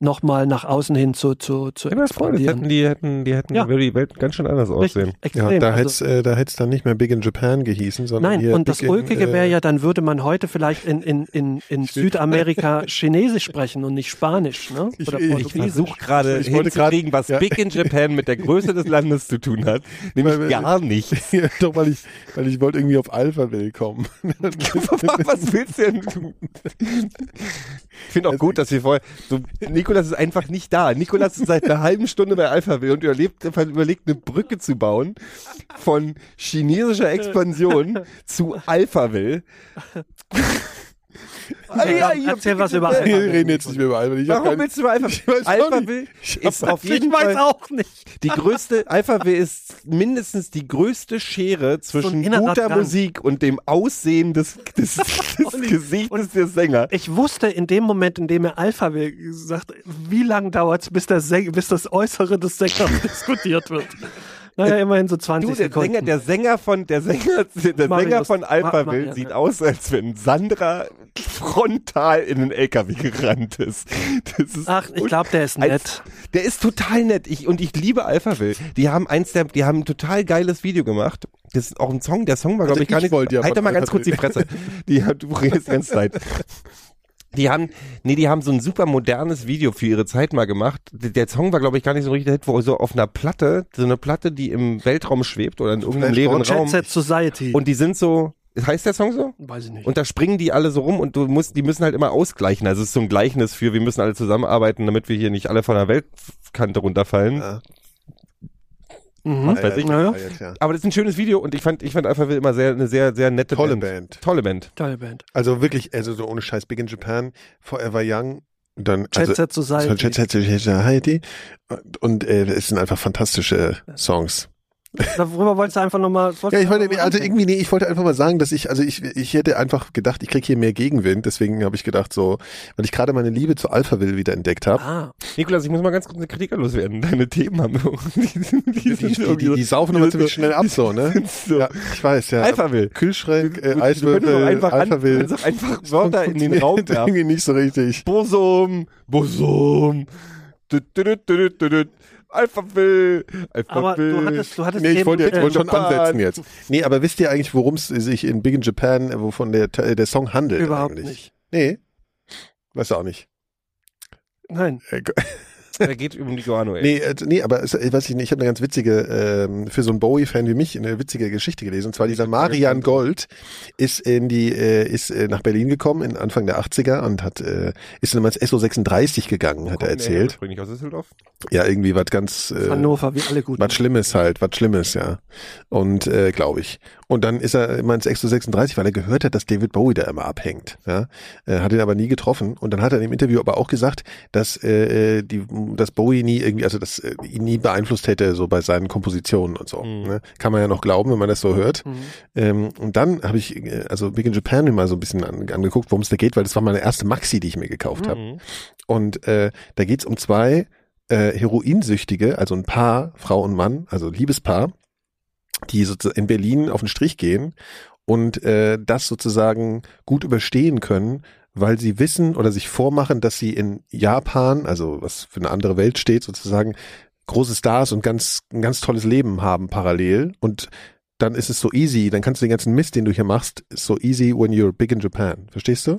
nochmal nach außen hin zu, zu, zu Ja, das das hätten expandieren. die hätten die hätten Ja. würde die Welt ganz schön anders aussehen. Extrem. Ja, da Also- hätte es äh, da hätt's dann nicht mehr Big in Japan gehießen, sondern Nein, hier und das Big in, Ulkige äh, wäre ja, dann würde man heute vielleicht in, in, in, in Südamerika Amerika Chinesisch sprechen und nicht Spanisch, ne? Ich- Oder ich Ich versuche gerade Ich wollte hinzukriegen, was ja. Big in Japan mit der Größe des Landes zu tun hat. Nämlich Weil- gar nichts. Ja, doch, weil ich, weil ich wollte irgendwie auf Alphaville kommen. was willst du denn? Ich finde auch gut, dass wir vorher, so, Nikolas ist einfach nicht da. Nikolas ist seit einer halben Stunde bei Alphaville und überlebt, überlegt, eine Brücke zu bauen von chinesischer Expansion zu Alphaville. Ah, ja, Erzähl was über Wir Alphaville. reden jetzt nicht mehr über Alphaville. Ich Warum willst du über Alphaville nicht. Ich ist auf jeden Ich weiß Fall auch nicht. die größte, Alphaville ist mindestens die größte Schere zwischen innerer guter Drang. Musik und dem Aussehen des, des, des Gesichtes der Sänger. Ich wusste in dem Moment, in dem er Alpha will, gesagt, wie lange dauert es, bis, bis das Äußere des Sängers diskutiert wird. Naja, immerhin so 20 Du, der Sekunden. Sänger, der Sänger von, der Sänger, der Marius, Sänger von Ma- Alphaville Ma- sieht aus, als wenn Sandra frontal in den LKW gerannt ist. Das ist Ach, ich glaube, der ist nett. Als, der ist total nett. Ich, und ich liebe Alphaville. Die haben eins der, die haben ein total geiles Video gemacht. Das ist auch ein Song. Der Song war, glaube Also ich, gar ich nicht. wollte ja halt doch mal ganz kurz die Fresse. Die, hat- du redest die ganze Zeit. Die haben, nee, die haben so ein super modernes Video für ihre Zeit mal gemacht. Der Song war, glaube ich, gar nicht so richtig Hit, wo so auf einer Platte, so eine Platte, die im Weltraum schwebt oder in irgendeinem leeren Jet Raum. Set Society. Und die sind so, heißt der Song so? Weiß ich nicht. Und da springen die alle so rum und du musst, die müssen halt immer ausgleichen. Also es ist so ein Gleichnis für, wir müssen alle zusammenarbeiten, damit wir hier nicht alle von der Weltkante runterfallen. Ja. Mhm. Was weiß ich. Naja. Ja. Aber das ist ein schönes Video und ich fand, ich fand Alphaville immer sehr, eine sehr, sehr nette Tolle Band. Band. Tolle Band. Tolle Band. Also wirklich, also so ohne Scheiß, Big in Japan, Forever Young, dann, Jet also, Set Society. Jet Set Society, und äh, es sind einfach fantastische Songs. Darüber wolltest du einfach nochmal. Ja, ich wollte, also irgendwie, nee, ich wollte einfach mal sagen, dass ich, also ich, ich hätte einfach gedacht, ich krieg hier mehr Gegenwind, deswegen habe ich gedacht so, weil ich gerade meine Liebe zu Alphaville wieder entdeckt habe. Ah, Nikolas, ich muss mal ganz kurz eine Kritik loswerden. Deine Themen haben die, die, Die, die, die, die saufen immer ziemlich schnell ab, so, ne? so. Ja, ich weiß, ja. Alphaville. Kühlschrank, äh, Eiswürfel, einfach, an, Alphaville. kannst doch einfach Wörter in den Raum werfen. Irgendwie nicht so richtig. Bosom, Bosom, dü, dü. Alphaville, aber Alphaville. du hattest, du hattest Nee, ich wollte, ich wollte schon ansetzen jetzt. Nee, aber wisst ihr eigentlich, worum es sich in Big in Japan, wovon der, der Song handelt überhaupt eigentlich? nicht. Nee. Weißt du auch nicht. Nein. Äh, Er geht um die Guano, ey. Nee, äh, nee, aber es, äh, weiß ich nicht, ich habe eine ganz witzige, ähm, für so einen Bowie-Fan wie mich, eine witzige Geschichte gelesen. Und zwar dieser Marian Gold ist in die, äh, ist äh, nach Berlin gekommen in Anfang der 80er und hat, äh, ist dann mal ins SO36 gegangen, hat er erzählt. Ursprünglich aus Düsseldorf. Ja, irgendwie was ganz, äh, Hannover, wie alle gut. was Schlimmes halt, was Schlimmes, ja. Und äh, glaube ich. Und dann ist er immer ins Exo 36, weil er gehört hat, dass David Bowie da immer abhängt. Ja? Äh, hat ihn aber nie getroffen. Und dann hat er in dem Interview aber auch gesagt, dass äh, die, dass Bowie nie irgendwie, also dass äh, ihn nie beeinflusst hätte, so bei seinen Kompositionen und so. Mhm. Ne? Kann man ja noch glauben, wenn man das so hört. Mhm. Ähm, und dann habe ich, äh, also Big in Japan mir mal so ein bisschen an, angeguckt, worum es da geht, weil das war meine erste Maxi, die ich mir gekauft habe. Mhm. Und äh, da geht's um zwei äh, Heroinsüchtige, also ein Paar, Frau und Mann, also Liebespaar, die sozusagen in Berlin auf den Strich gehen und äh, das sozusagen gut überstehen können, weil sie wissen oder sich vormachen, dass sie in Japan, also was für eine andere Welt steht, sozusagen große Stars und ganz ein ganz tolles Leben haben parallel und dann ist es so easy, dann kannst du den ganzen Mist, den du hier machst, so easy when you're big in Japan. Verstehst du?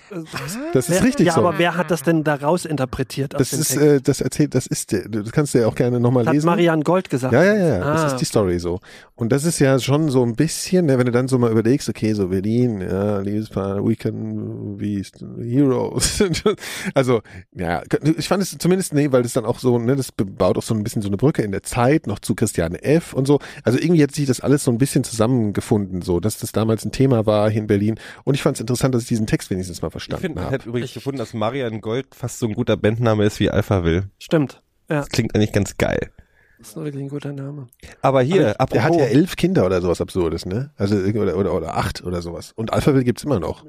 Das ist Wer, richtig ja, so. aber wer hat das denn daraus interpretiert? Das ist, äh, das erzählt, das ist, der- das kannst du ja auch gerne nochmal hat lesen. Marian Gold gesagt. ja, ja, ja, Ah, das ist die Story so. Und das ist ja schon so ein bisschen, ne, wenn du dann so mal überlegst, okay, so Berlin, ja, Liebespaar, We Can Be Heroes. also, ja, ich fand es zumindest, nee, weil das dann auch so, ne, das baut auch so ein bisschen so eine Brücke in der Zeit noch zu Christiane F. und so. Also irgendwie hat sich das alles so ein bisschen zusammengefunden, so, dass das damals ein Thema war hier in Berlin. Und ich fand es interessant, dass ich diesen Text wenigstens mal Ich verstanden finde, man habe. hat übrigens gefunden, dass Marian Gold fast so ein guter Bandname ist wie Alphaville. Stimmt. Ja, Das klingt eigentlich ganz geil. das ist wirklich ein guter Name. Aber hier, apropos, Der hat ja elf Kinder oder sowas Absurdes, ne? Also oder, oder, oder acht oder sowas. Und Alphaville gibt's immer noch.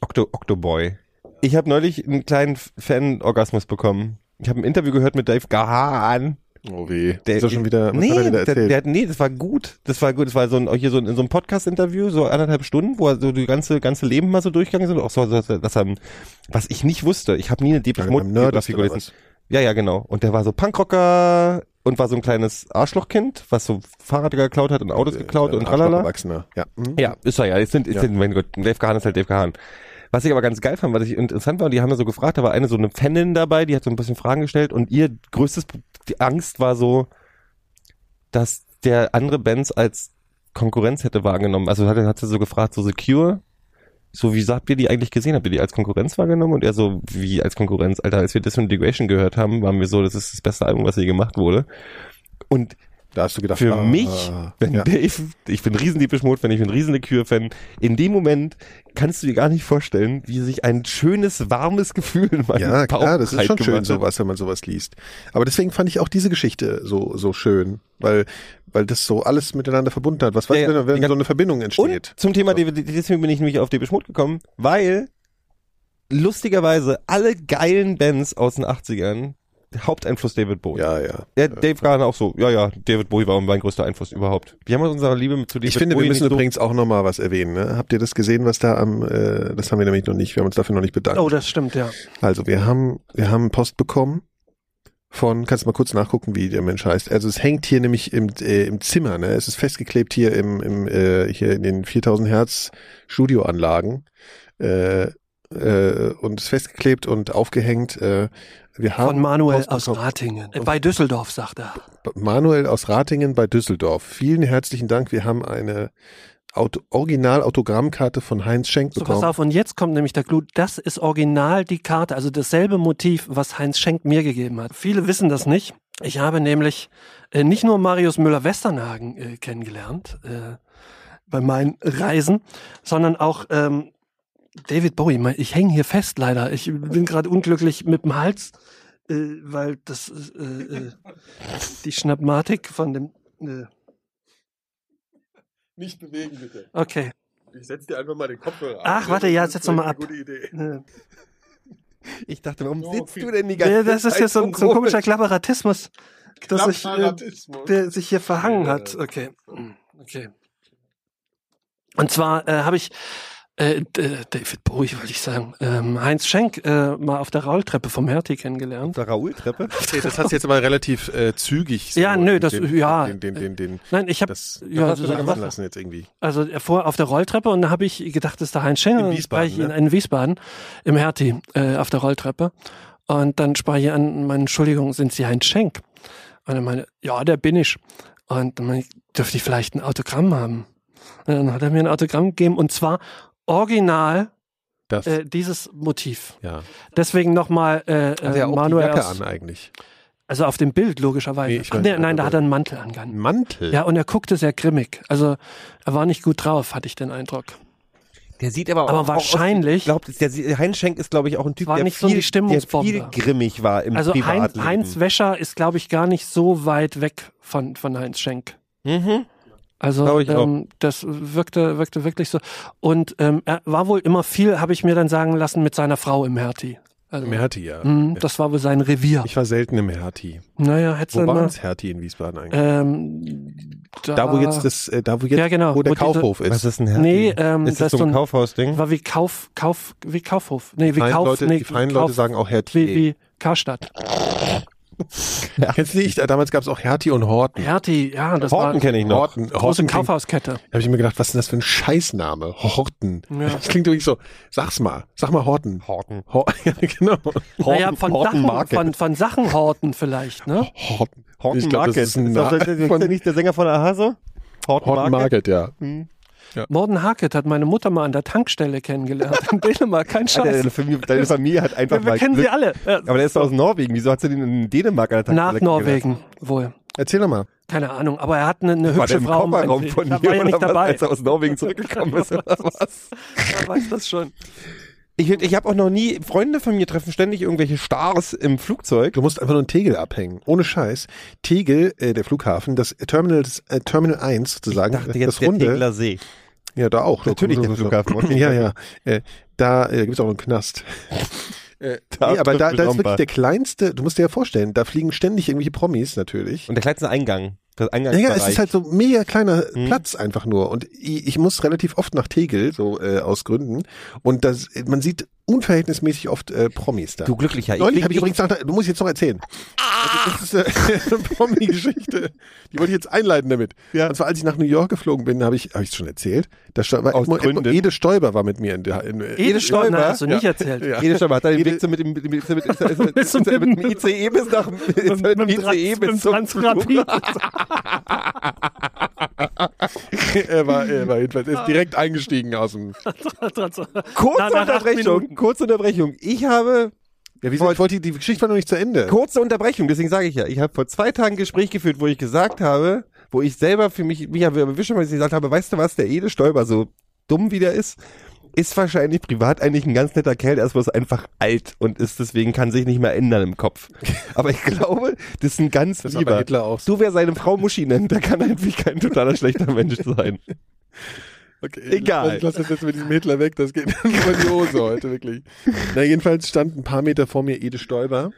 Octo, Octoboy. Ich habe neulich einen kleinen Fan-Orgasmus bekommen. Ich habe ein Interview gehört mit Dave Gahan. Oh weh. Der ist er schon wieder, nee, er wieder der, erzählt? der, nee, das war gut. Das war gut. Das war so ein, hier so ein, in so einem Podcast-Interview, so anderthalb Stunden, wo er so die ganze, ganze Leben mal so durchgegangen sind. Auch so, dass er, dass er was ich nicht wusste. Ich habe nie eine Deepish Beim Mode Nerd ist Biografie oder gelesen. Ja, ja, genau. Und der war so Punkrocker und war so ein kleines Arschlochkind, was so Fahrrad geklaut hat und Autos geklaut und tralala. Erwachsener. Ja. Mhm. Ja, ist er ja. Jetzt sind, jetzt Ja. sind, mein Gott, Dave Gahan ist halt Dave Gahan. Was ich aber ganz geil fand, was ich interessant war, und die haben ja so gefragt, da war eine so eine Fanin dabei, die hat so ein bisschen Fragen gestellt und ihr größtes die Angst war so, dass der andere Bands als Konkurrenz hätte wahrgenommen. Also hat, hat sie so gefragt, so Secure, so wie habt ihr die eigentlich gesehen? Habt ihr die als Konkurrenz wahrgenommen? Und er so, wie als Konkurrenz? Alter, als wir Disintegration gehört haben, waren wir so, das ist das beste Album, was je gemacht wurde. Und Da hast du gedacht, für ah, mich, wenn ja. Dave, ich bin riesen Deepish Mode, wenn ich bin riesen Cure-Fan, in dem Moment kannst du dir gar nicht vorstellen, wie sich ein schönes, warmes Gefühl in meinem Ja, Bauch klar, das ist schon schön sowas, wenn man sowas liest. Aber deswegen fand ich auch diese Geschichte so so schön, weil weil das so alles miteinander verbunden hat. Was weißt Ja, du, ja. wenn Die so eine Verbindung entsteht? Und zum Thema DVD, deswegen bin ich nämlich auf Deepish Mode gekommen, weil lustigerweise alle geilen Bands aus den 80ern Haupteinfluss David Bowie. Ja, ja. Ja, Dave Garner auch so. Ja, ja, David Bowie war mein größter Einfluss überhaupt. Wir haben unsere Liebe zu David Ich finde, Bowie wir müssen nicht so übrigens auch nochmal was erwähnen. Ne? Habt ihr das gesehen, was da am, äh, das haben wir nämlich noch nicht, wir haben uns dafür noch nicht bedankt. Oh, das stimmt, ja. Also wir haben, wir haben Post bekommen von, kannst du mal kurz nachgucken, wie der Mensch heißt. Also es hängt hier nämlich im, äh, im Zimmer, ne? Es ist festgeklebt hier im, im äh, hier in den 4000 Hertz Studioanlagen. Äh, äh, und ist festgeklebt und aufgehängt. Äh, wir haben Von Manuel aus bekommen. Ratingen. Bei Düsseldorf, sagt er. Manuel aus Ratingen bei Düsseldorf. Vielen herzlichen Dank. Wir haben eine Auto Original-Autogrammkarte von Heinz Schenk So, pass bekommen. auf, und jetzt kommt nämlich der Clou. Das ist original die Karte, also dasselbe Motiv, was Heinz Schenk mir gegeben hat. Viele wissen das nicht. Ich habe nämlich äh, nicht nur Marius Müller-Westernhagen äh, kennengelernt äh, bei meinen Reisen, sondern auch ähm, David Bowie. Ich hänge hier fest leider. Ich bin gerade unglücklich mit dem Hals, äh, weil das äh, äh, die Schnappmatik von dem. Äh, Nicht bewegen, bitte. okay. Ich setz dir einfach mal den Kopfhörer Ach, warte, ja, setz doch mal ab. Gute Idee. Ich dachte, warum So sitzt viel- du denn die Ja, ganze das ist Zeit jetzt so ein, so ein komischer Klapperatismus, dass sich, äh, Klapparatismus. der sich hier verhangen Ja. hat. Okay. Okay. Und zwar äh, habe ich äh, d- David Bowie, wollte ich sagen, ähm, Heinz Schenk äh, mal auf der Rolltreppe vom Hertie kennengelernt. der Raoul-Treppe? Okay, das hast du jetzt aber relativ äh, zügig. Ja, nö, das- den, ja. Den, den, den, den, Nein, ich habe das, ja, das hast du so- machen lassen jetzt irgendwie. also er vor auf der Rolltreppe und da habe ich gedacht, das ist der Heinz Schenk. In Wiesbaden, ich ne? in Wiesbaden im Hertie äh, auf der Rolltreppe und dann sprach ich an, meine Entschuldigung, sind Sie Heinz Schenk? Und er meine, ja, der bin ich. Und dann meine ich, dürfte ich vielleicht ein Autogramm haben? Und dann hat er mir ein Autogramm gegeben und zwar original Das, äh, dieses Motiv. ja. Deswegen nochmal äh, Hat er äh, Manuel Jacke aus, an eigentlich. also auf dem Bild logischerweise. Nee, ich Ach, nee, nein, da hat er einen Mantel angehabt. Ein Mantel? Ja, und er guckte sehr grimmig. Also er war nicht gut drauf, hatte ich den Eindruck. Der sieht aber auch. Aber auch wahrscheinlich- Aus, glaub, der der Heinz Schenk ist, glaube ich, auch ein Typ, War der, nicht so viel, die der viel grimmig war im Also Heinz, Privatleben. Heinz Wäscher ist, glaube ich, gar nicht so weit weg von, von Heinz Schenk. Mhm. Also ähm, das wirkte, wirkte wirklich so. Und ähm, er war wohl immer viel, habe ich mir dann sagen lassen, mit seiner Frau im Hertie. Also, Im Hertie, ja. mh, das war wohl sein Revier. Ich war selten im Hertie. naja, hättest Wo du war mal. das Hertie in Wiesbaden eigentlich? Ähm, da, da, wo jetzt das, äh, da wo jetzt, Ja, genau, wo der wo diese- Kaufhof ist. Was ist ein Hertie? Nee, ähm, ist das das so ein Kaufhausding? war wie Kauf, Kauf, wie Kaufhof. Nee, wie Fein Kauf, Leute, nee, die feinen Kauf, Leute sagen auch Hertie. wie, wie Karstadt. Kennst du nicht? Damals gab es auch Hertie und Horten. Hertie, ja, das Horten war kenne ich noch. Horten, große Horten klingt- Kaufhauskette. Da habe ich mir gedacht, was ist denn das für ein Scheißname? Horten. Ja. Das klingt wirklich so. Sag's mal. Sag mal Horten. Horten. Hor ja, genau. naja, von Horten Sachen, von, von Sachen horten vielleicht, ne? Horten. Horten Ich glaub, das Market. ist ein Ist das, von- der nicht der Sänger von Aha so? Horten, Horten Market. Market, ja. Morden Hackett hat meine Mutter mal an der Tankstelle kennengelernt. In Dänemark, kein Scheiß. deine, Familie, deine Familie hat einfach Wir, wir mal kennen Glück. sie alle. Ja, Aber der ist doch aus Norwegen. Wieso hat sie den in Dänemark an der nach Tankstelle Norwegen wohl. Erzähl doch mal. Keine Ahnung, aber er hat eine, eine War der hübsche im Frau. Kofferraum von dir war ja nicht dabei. als er aus Norwegen zurückgekommen ist oder was? Er weiß das schon. Ich, ich habe auch noch nie, Freunde von mir treffen ständig irgendwelche Stars im Flugzeug. Du musst einfach nur einen Tegel abhängen. Ohne Scheiß. Tegel, äh, der Flughafen, das Terminal, das, äh, Terminal 1 sozusagen, Ich dachte jetzt das der Runde. Tegler See. Ja, da auch. Natürlich der Flughafen. Ja, ja. Äh, da äh, gibt's auch einen Knast. Äh, nee, aber da, da ist wirklich der kleinste, du musst dir ja vorstellen, da fliegen ständig irgendwelche Promis natürlich. Und der kleinste Eingang. Das Ja, Eingangsbereich. ja, es ist halt so mega kleiner Mhm. Platz einfach nur. Und ich, ich muss relativ oft nach Tegel, so äh, aus Gründen. Und das, man sieht unverhältnismäßig oft äh, Promis da. Du glücklicher. Ich Neulich habe ich übrigens, nach, du musst jetzt noch erzählen. Also das ist äh, eine Promi-Geschichte. Die wollte ich jetzt einleiten damit. Ja. Und zwar, als ich nach New York geflogen bin, habe ich, habe ich schon erzählt. Da stand, war Aus Edmund, Gründen. Ede Stoiber war mit mir in der, in, Ede Stoiber? Na, hast du nicht Ja. erzählt. Ja. Jede Stadt hat er den Weg so mit dem, mit mit mit mit du dem, mit mit dem ICE bis nach, mit dem mit dem ICE mit bis zum Transrapid. er war, er war jedenfalls, er ist direkt eingestiegen aus dem. Kurze Unterbrechung, kurze Unterbrechung. Ich habe Ja, wieso? Ich wollte, die, die Geschichte war noch nicht zu Ende. kurze Unterbrechung, deswegen sage ich ja, ich habe vor zwei Tagen ein Gespräch geführt, wo ich gesagt habe, wo ich selber für mich, mich habe erwischt, weil ich gesagt habe, weißt du was, der Ede Stoiber, so dumm wie der ist, ist wahrscheinlich privat eigentlich ein ganz netter Kerl, er ist bloß einfach alt und ist deswegen kann sich nicht mehr ändern im Kopf. Aber ich glaube, das ist ein ganz Das lieber. Hitler auch so. Du, wer seine Frau Muschi nennt, der kann eigentlich kein totaler schlechter Mensch sein. Okay, Egal. Ich lasse das jetzt mit diesem Hitler weg, das geht in die Hose heute, wirklich. Na, jedenfalls stand ein paar Meter vor mir Ede Stoiber.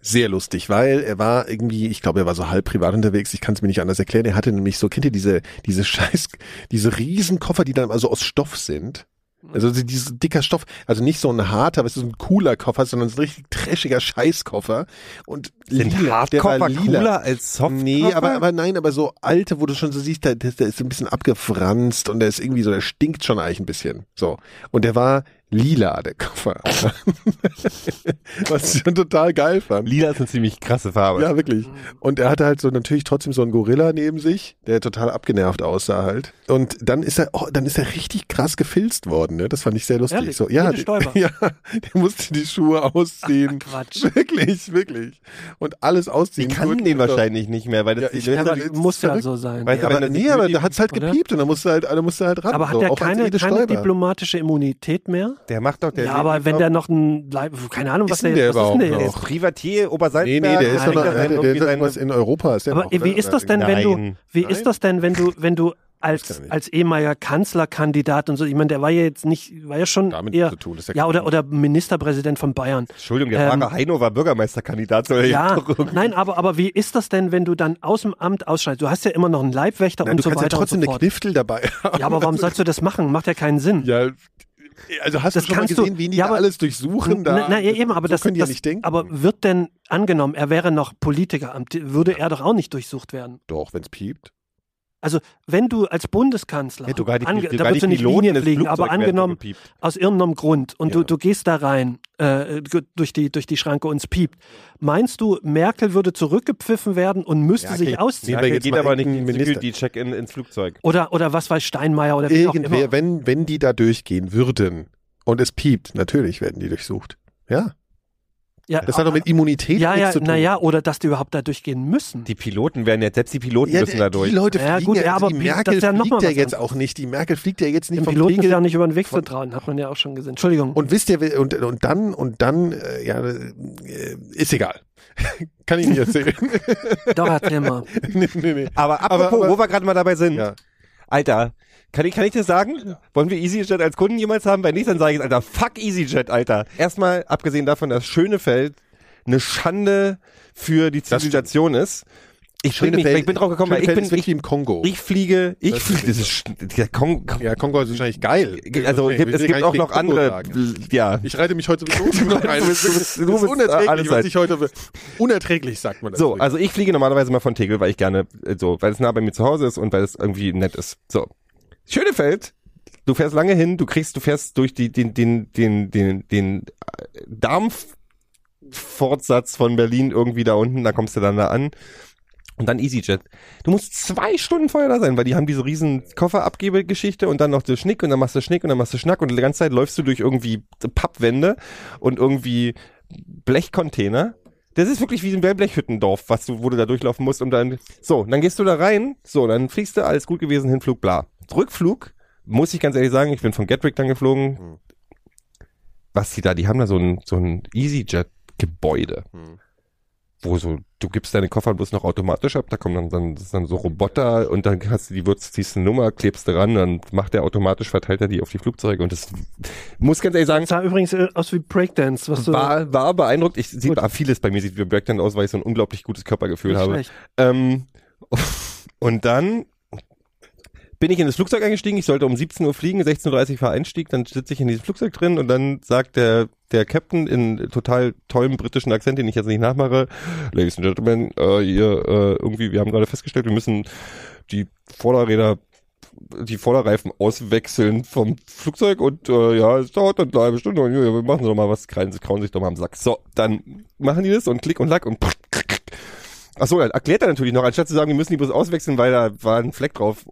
Sehr lustig, weil er war irgendwie, ich glaube, er war so halb privat unterwegs, ich kann es mir nicht anders erklären. Er hatte nämlich so, kennt ihr diese, diese scheiß, diese Riesenkoffer, die dann also aus Stoff sind? Also so dieses dicker Stoff, also nicht so ein harter, aber es ist ein cooler Koffer, sondern so ein richtig trashiger Scheißkoffer. Und Sind lila, der war lila. cooler als Soft? Nee, aber, aber nein, aber so alte, wo du schon so siehst, der, der, der ist so ein bisschen abgefranst und der ist irgendwie so, der stinkt schon eigentlich ein bisschen. So. Und der war lila, der Koffer. Was ich schon total geil fand. Lila ist eine ziemlich krasse Farbe. Ja, wirklich. Und er hatte halt so natürlich trotzdem so einen Gorilla neben sich, der total abgenervt aussah halt. Und dann ist er, oh, dann ist er richtig krass gefilzt worden, ne? Das fand ich sehr lustig. Ehrlich? So, ja, ja, der musste die Schuhe ausziehen. Quatsch. Wirklich, wirklich. Und alles Die ausziehen. kannten Gut, den wahrscheinlich nicht mehr, weil das Ja, die ich- Ja, aber muss ja so sein. Weil- Ja, aber, nee, aber da hat's halt oder? gepiept und da musste halt, da musste halt ran. Aber hat so, als keine, keine diplomatische Immunität mehr? Der macht doch der ja, aber wenn der noch ein, Leib- keine Ahnung, was Ist denn der, der was ist denn der überhaupt ist Privatier, Nee, Obersalzberg. nee, der ist doch noch, der- der, ist was in Europa ist der Aber noch, wie ist das denn, wenn du, wie Nein? ist das denn, wenn du, wenn du als, als ehemaliger Kanzlerkandidat und so, ich meine, der war ja jetzt nicht, war ja schon Damit eher, zu tun, ist ja ja, oder, oder Ministerpräsident von Bayern. Entschuldigung, der Ähm, Prager Heino war Bürgermeisterkandidat. Soll Ja, nein, aber, aber wie ist das denn, wenn du dann aus dem Amt ausscheidest? Du hast ja immer noch einen Leibwächter Na, und du so kannst ja weiter trotzdem so eine. Kniftel dabei haben. Ja, aber warum sollst du das machen? Macht ja keinen Sinn. Ja, also hast Das du schon mal kannst du- gesehen, wen die ja, aber- alles durchsuchen? Da, na, na, ja, eben, aber so das, können die das ja nicht denken. aber wird denn angenommen, er wäre noch Politikeramt, würde er doch auch nicht durchsucht werden. Doch, wenn's piept. Also, wenn du als Bundeskanzler, Ja, sogar die, ange, da würdest du nicht Piloten Linie des fliegen, aber angenommen, aus irgendeinem Grund und Ja. du, du gehst da rein äh, durch, die, durch die Schranke und es piept. Meinst du, Merkel würde zurückgepfiffen werden und müsste Ja, sich okay. ausziehen? Wir Merkel jetzt geht aber nicht Minister. Security-Check in, ins Flugzeug. Oder, oder was weiß Steinmeier oder wie auch immer. Irgendwer, wenn, wenn die da durchgehen würden und es piept, natürlich werden die durchsucht. Ja. Ja, Das hat doch mit Immunität ja, nichts ja, zu tun. naja, oder dass die überhaupt da durchgehen müssen. Die Piloten werden jetzt, selbst die Piloten ja, müssen da durch. Die Leute Ja, fliegen gut, ja, ja, also aber die Merkel das ist ja noch fliegt ja jetzt auch nicht. Die Merkel fliegt ja jetzt nicht Dem vom Piloten ist Pegel- ja nicht über den Weg zu trauen, hat man ja auch schon gesehen. Entschuldigung. Und wisst ihr, und, und dann, und dann, äh, ja, äh, ist egal. Kann ich nicht erzählen. Doch, erzähl mal. nee, nee, nee. Aber apropos, aber- wo wir gerade mal dabei sind. Ja. Alter, kann ich, kann ich dir sagen? Wollen wir EasyJet als Kunden jemals haben? Wenn nicht, dann sage ich, Alter, fuck EasyJet, Alter. Erstmal, abgesehen davon, dass Schönefeld eine Schande für die Zivilisation ist. Ich, mich, ich bin drauf gekommen, weil ich bin, ich, im Kongo. ich fliege, ich Das- fliege, das ist, der Kong, ja, Kongo ist wahrscheinlich geil. also will es gibt auch noch Kongo andere, sagen. ja. Ich reite mich heute sowieso noch ein. Du bist- du bist- Das du ist bist unerträglich, alles was ich heute unerträglich sagt man das. So, also ich fliege normalerweise mal von Tegel, weil ich gerne, so, weil es nah bei mir zu Hause ist und weil es irgendwie nett ist. So. Schönefeld, du fährst lange hin, du kriegst, du fährst durch die, den, den, den, den, den äh, Darmfortsatz von Berlin irgendwie da unten, da kommst du dann da an. Und dann EasyJet. Du musst zwei Stunden vorher da sein, weil die haben diese riesen Kofferabgebegeschichte und dann noch der Schnick und dann machst du Schnick und dann machst du Schnack und die ganze Zeit läufst du durch irgendwie Pappwände und irgendwie Blechcontainer. Das ist wirklich wie ein Wellblechhüttendorf, was du, wo du da durchlaufen musst und dann, so, dann gehst du da rein, so, dann fliegst du, alles gut gewesen, Hinflug, bla. Rückflug, muss ich ganz ehrlich sagen, ich bin von Gatwick dann geflogen. Hm. Was die da, die haben da so ein, so ein EasyJet-Gebäude Hm. wo so, du gibst deine Koffer bloß noch automatisch ab, da kommen dann, dann, das ist dann so Roboter und dann hast du die Würz, ziehst eine Nummer, klebst du ran, dann macht der automatisch, verteilt er die auf die Flugzeuge und das muss ganz ehrlich sagen, Das sah übrigens äh, aus wie Breakdance, was du. war, war beeindruckt. Ich sieht, ah, vieles bei mir sieht wie Breakdown aus, weil ich so ein unglaublich gutes Körpergefühl nicht habe. Ähm, und dann bin ich in das Flugzeug eingestiegen, ich sollte um 17 Uhr fliegen, 16.30 Uhr war Einstieg, dann sitze ich in diesem Flugzeug drin und dann sagt der, der Captain in total tollem britischen Akzent, den ich jetzt nicht nachmache, Ladies and Gentlemen, äh, ihr, äh, irgendwie, wir haben gerade festgestellt, wir müssen die Vorderräder die Vorderreifen auswechseln vom Flugzeug und äh, ja, es dauert dann eine halbe Stunde und ja, wir machen doch mal was, kreien, kauen sich doch mal am Sack. So, dann machen die das und klick und lack und Ach so, dann erklärt er natürlich noch, anstatt zu sagen, wir müssen die bloß auswechseln, weil da war ein Fleck drauf,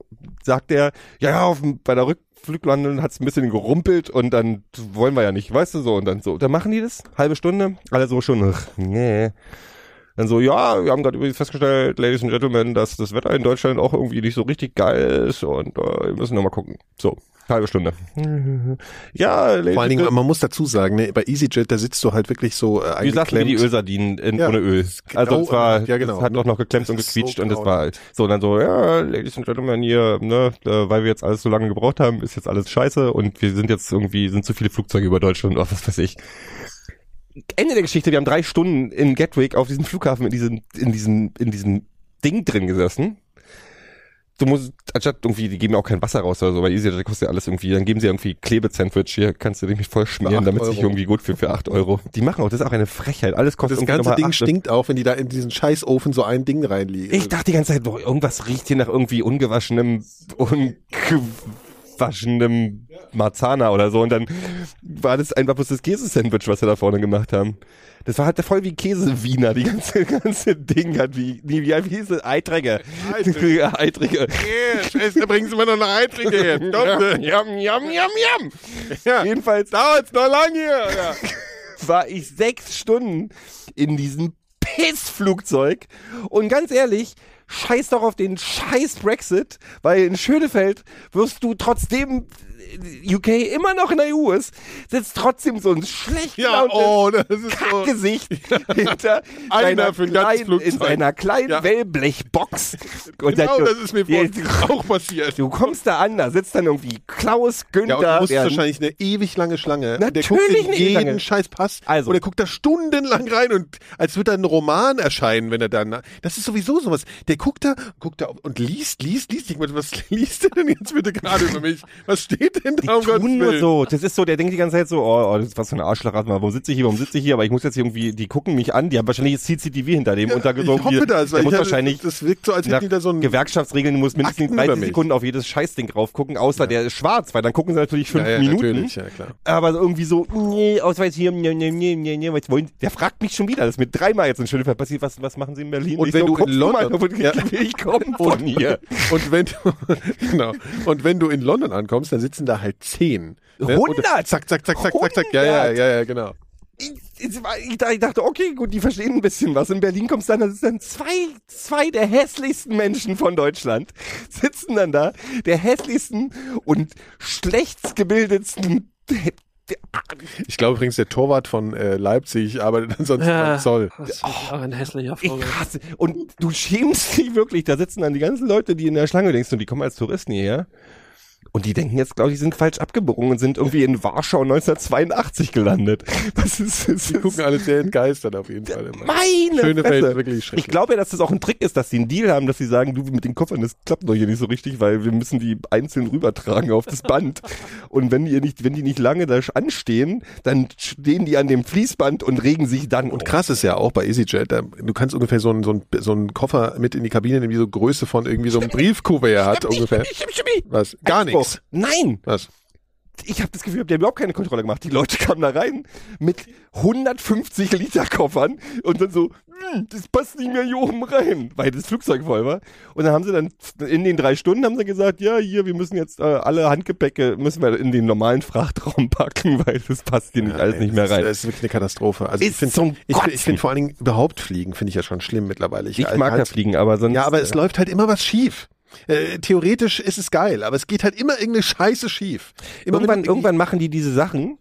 sagt er, ja, ja, auf, bei der Rückfluglandung hat's ein bisschen gerumpelt und dann wollen wir ja nicht, weißt du so, und dann so, dann machen die das, halbe Stunde, alle so schon, ach, nee. Dann so, ja, wir haben gerade übrigens festgestellt, Ladies and Gentlemen, dass das Wetter in Deutschland auch irgendwie nicht so richtig geil ist und äh, wir müssen noch mal gucken. So, halbe Stunde. Ja, Ladies Vor allen Dingen, man muss dazu sagen, ne, bei EasyJet, da sitzt du halt wirklich so äh, wie sagst du, wie die. Ölsardinen in, Ja, ohne Öl. genau, Also es war, ja, genau. es hat auch noch geklemmt und Das so gequietscht und es war so und dann so, ja, Ladies and Gentlemen hier, ne, äh, weil wir jetzt alles so lange gebraucht haben, ist jetzt alles scheiße und wir sind jetzt irgendwie, sind zu viele Flugzeuge über Deutschland oder was weiß ich. Ende der Geschichte, wir haben drei Stunden in Gatwick auf diesem Flughafen in diesem, in diesem, in diesem Ding drin gesessen. Du musst, anstatt irgendwie, die geben ja auch kein Wasser raus oder so, weil EasyJet kostet ja alles irgendwie, dann geben sie irgendwie Klebesandwich, hier kannst du dich voll schmieren, damit sich Euro. irgendwie gut für, für acht Euro. Die machen auch, das ist auch eine Frechheit, alles kostet Das ganze Ding acht- stinkt auch, wenn die da in diesen Scheißofen so ein Ding reinlegen. Ich dachte die ganze Zeit, boah, irgendwas riecht hier nach irgendwie ungewaschenem, ungewaschenem Marzana oder so. Und dann war das einfach bloß das Käsesandwich, was wir da vorne gemacht haben. Das war halt voll wie Käsewiener, die ganze, ganze Ding hat wie, wie, wie, hieß es? Eiträger. Eiträger. Eiträger. Scheiße, bringen Sie mir noch eine Eitrige her. Yum, yum, yum, yum. Ja. Jedenfalls dauert's noch lang hier. Ja. War ich sechs Stunden in diesem Pissflugzeug und ganz ehrlich, scheiß doch auf den scheiß Brexit, weil in Schönefeld wirst du trotzdem UK immer noch in der EU ist, sitzt trotzdem so ein schlecht Ja, oh, ist so. Kackgesicht hinter Einer für kleinen, in seiner kleinen Ja. Wellblechbox. Und Genau, dann- das ist mir Ja, vor auch passiert. Du kommst da an, da sitzt dann irgendwie Klaus Ja, Günther. und du musst der- wahrscheinlich eine ewig lange Schlange. der Natürlich ewig jeden lange. scheiß Pass. Also. Und er guckt da stundenlang rein und als würde da ein Roman erscheinen, wenn er dann. Das ist sowieso sowas. Der guckt da, guckt da und liest, liest, liest. Ich meine, was liest er denn jetzt bitte gerade über mich? Was steht denn die da um Gottes nur so. Das ist so, der denkt die ganze Zeit so, oh, oh das ist was für eine Arschlochrat, warum sitze ich hier, warum sitze ich hier? Aber ich muss jetzt irgendwie, die gucken mich an, die haben wahrscheinlich jetzt CCTV hinter dem Ja, und da ich hoffe hier, das, der weil muss hatte- wahrscheinlich das wirkt so, als hätten nach die da so ein Gewerkschaftsregeln, du musst mindestens Akten über 30 mich. Sekunden auf jedes Scheißding drauf gucken, außer der ist schwarz, weil dann gucken sie natürlich fünf ja, ja, Minuten. Ja. Aber irgendwie so, nee, Ausweis hier, nee, nee, nee, nee, nee, was wollen, der fragt mich schon wieder, das ist mir dreimal jetzt in Schönefeld passiert, was, was machen sie in Berlin? Und Ich wenn so, du in London- mal, Ja. ich komme von hier. Und wenn du, genau. Und wenn du in London ankommst, dann sitzen da halt zehn. Ne? Und 100? Zack, zack, zack, zack, zack, zack. Ja, ja, 100? ja, ja, genau. ich, ich, dachte- okay, gut, die verstehen ein bisschen was. In Berlin kommst du dann, das ist dann zwei, zwei der hässlichsten Menschen von Deutschland sitzen dann da, der hässlichsten und schlechtst gebildetsten. Ich glaube übrigens, der Torwart von äh, Leipzig arbeitet ansonsten Ja. beim Zoll. Das ist auch ein hässlicher Ich Vogel. hasse. Und du schämst dich wirklich. Da sitzen dann die ganzen Leute, die in der Schlange denkst, und die kommen als Touristen hierher. Und die denken jetzt, glaube ich, sind falsch abgebogen und sind irgendwie in Warschau 1982 gelandet. Das ist, das Die ist gucken alle sehr entgeistert auf jeden Fall immer. meine Schönefeld Fresse. ist wirklich schrecklich. Ich glaube ja, dass das auch ein Trick ist, dass sie einen Deal haben, dass sie sagen, du mit den Koffern, das klappt doch hier nicht so richtig, weil wir müssen die einzeln rübertragen auf das Band. Und wenn die nicht, wenn die nicht lange da anstehen, dann stehen die an dem Fließband und regen sich dann. Und krass ist ja auch bei EasyJet, da, du kannst ungefähr so einen, so, einen, so einen Koffer mit in die Kabine nehmen, wie so Größe von irgendwie so einem Briefkuvert hat ungefähr. Was? Gar Einspruch. Nichts. Nein! Was? Ich habe das Gefühl, die haben überhaupt keine Kontrolle gemacht. Die Leute kamen da rein mit 150 Liter Koffern und dann so, hm, das passt nicht mehr hier oben rein, weil das Flugzeug voll war. Und dann haben sie dann in den drei Stunden haben sie gesagt, ja, hier, wir müssen jetzt äh, alle Handgepäcke müssen wir in den normalen Frachtraum packen, weil das passt hier nicht alles Ey, nicht mehr rein. Das ist wirklich eine Katastrophe. Also ich Ist finde zum ich, ich find vor allen Dingen überhaupt Fliegen, finde ich ja schon schlimm mittlerweile. ich mag ja halt, fliegen, aber sonst. Ja, aber es läuft halt immer was schief. Äh, theoretisch ist es geil, aber es geht halt immer irgendeine Scheiße schief. Immer irgendwann, irgendwann machen die diese Sachen,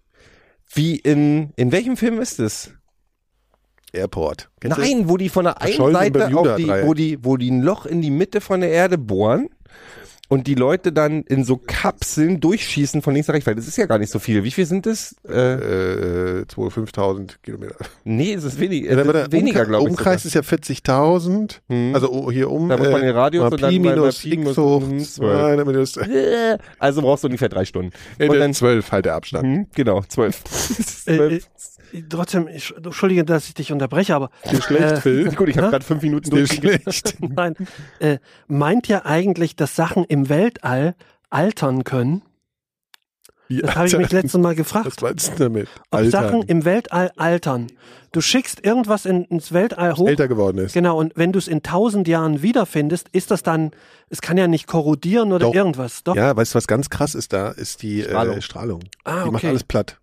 wie in, in welchem Film ist es? Airport. Kennst? Nein, wo die von der einen Seite auf die, wo die, wo die ein Loch in die Mitte von der Erde bohren und die Leute dann in so Kapseln durchschießen von links nach rechts, weil das ist ja gar nicht so viel. Wie viel sind das? Äh, Äh, 2.000, 5.000 Kilometer. nee, es ist wenig, Ja, der weniger, Umkreis, glaube ich. Umkreis ist ja 40.000. Hm. Also oh, hier um. Da muss man den Radius und dann Pi minus Pi x minus- hoch hm, 2, damit das, sogar- also brauchst du ungefähr drei Stunden. äh, Und dann, 12 halt der Abstand. hm, genau, zwölf. Trotzdem, ich, Entschuldige, dass ich dich unterbreche, aber Dir schlecht, äh, Phil? Gut, ich habe gerade fünf Minuten Dir schlecht. nein, äh, meint ihr eigentlich, dass Sachen im Weltall altern können? Das habe ich mich letztes Mal gefragt. Was meinst du damit? Ob Alter, Sachen im Weltall altern. Du schickst irgendwas in, ins Weltall hoch. älter geworden ist. Genau, und wenn du es in tausend Jahren wiederfindest, ist das dann, es kann ja nicht korrodieren oder Doch. irgendwas. Doch. Ja, weißt du, was ganz krass ist da? Ist die Strahlung. Äh, Strahlung. Ah, Die macht okay. alles platt.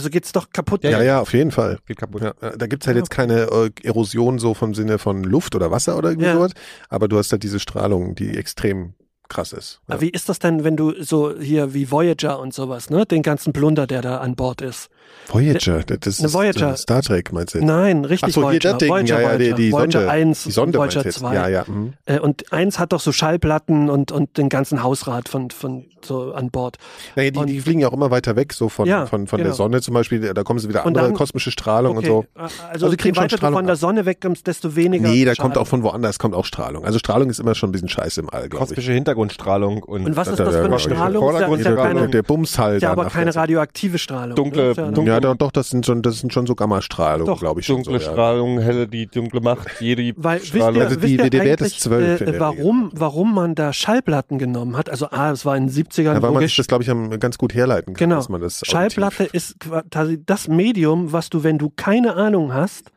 Also geht's doch kaputt. Ja, ja, auf jeden Fall. Geht kaputt. Ja, ja, da gibt's halt jetzt keine äh, Erosion so vom Sinne von Luft oder Wasser oder irgendwie Ja. sowas, aber du hast halt diese Strahlung, die extrem krass ist. Ja. Aber wie ist das denn, wenn du so hier wie Voyager und sowas, ne, den ganzen Plunder, der da an Bord ist? Voyager, das ist Eine Voyager. äh, Star Trek, meinst du? Nein, richtig Ach so, hier Voyager. Ding, Voyager, ja, ja, die, Voyager. die Voyager Sonde. 1 die Sonde Voyager du jetzt? 2. Ja, ja. mhm. Äh, Und eins hat doch so Schallplatten und, und den ganzen Hausrat von, von so an Bord. Naja, die, Und- die fliegen ja auch immer weiter weg, so von, Ja, von, von der genau. Sonne zum Beispiel, da kommen sie wieder andere dann- kosmische Strahlung Okay, und so. Also, Also die je weiter du Strahlung von der. Sonne wegkommst, desto weniger. Nee, da Schaden. kommt auch von woanders kommt auch Strahlung. Also Strahlung ist immer schon ein bisschen scheiße im All, glaube ich. Kosmische Hintergrundstrahlung und, Und was ist das für eine. Strahlung? Ist ja, ist ja Vordergrundstrahlung. keine, der Bums halt. ja aber keine radioaktive Strahlung. Dunkle- dunkle- Ja, doch, das sind schon, das sind schon so Gamma-Strahlung, Doch. glaube ich schon. dunkle so, ja. Strahlung, helle, die dunkle Macht, jede Weil wisst Strahlung. ihr, Also die- der Wert ist eigentlich, 12 in äh, warum, warum man da Schallplatten genommen hat? Also A, es war in den 70ern Ja, weil man sich das, glaube ich, ganz gut herleiten kann, Genau. dass man das Schallplatte auditiv- ist quasi das Medium, was du, wenn du keine Ahnung hast,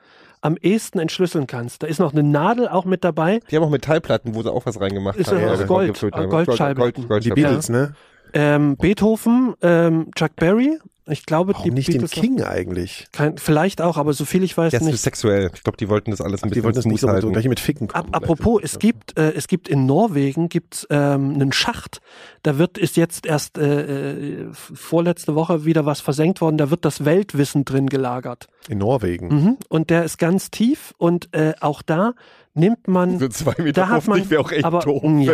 am ehesten entschlüsseln kannst. Da ist noch eine Nadel auch mit dabei. Die haben auch Metallplatten, wo sie auch was reingemacht Ist haben. ja Ja, Gold, äh, haben. Goldscheiben. Gold, Die Gold, Beatles, ne? Ähm, Beethoven, ähm, Chuck Berry. Ich glaube, Warum die nicht den Beatles King eigentlich? Kein, vielleicht auch, aber so viel ich weiß ist nicht. sexuell. Ich glaube, die wollten das alles ein Die bisschen wollten das nicht so, halten. gleich mit Ficken kommen. apropos, vielleicht. es gibt, äh, es gibt in Norwegen gibt's ähm, einen Schacht. Da wird ist jetzt erst äh, äh, vorletzte Woche wieder was versenkt worden. Da wird das Weltwissen drin gelagert. In Norwegen. Mhm. Und der ist ganz tief und äh, auch da nimmt man So zwei Meter Da hat man- 50 wäre auch echt aber- doof. ja.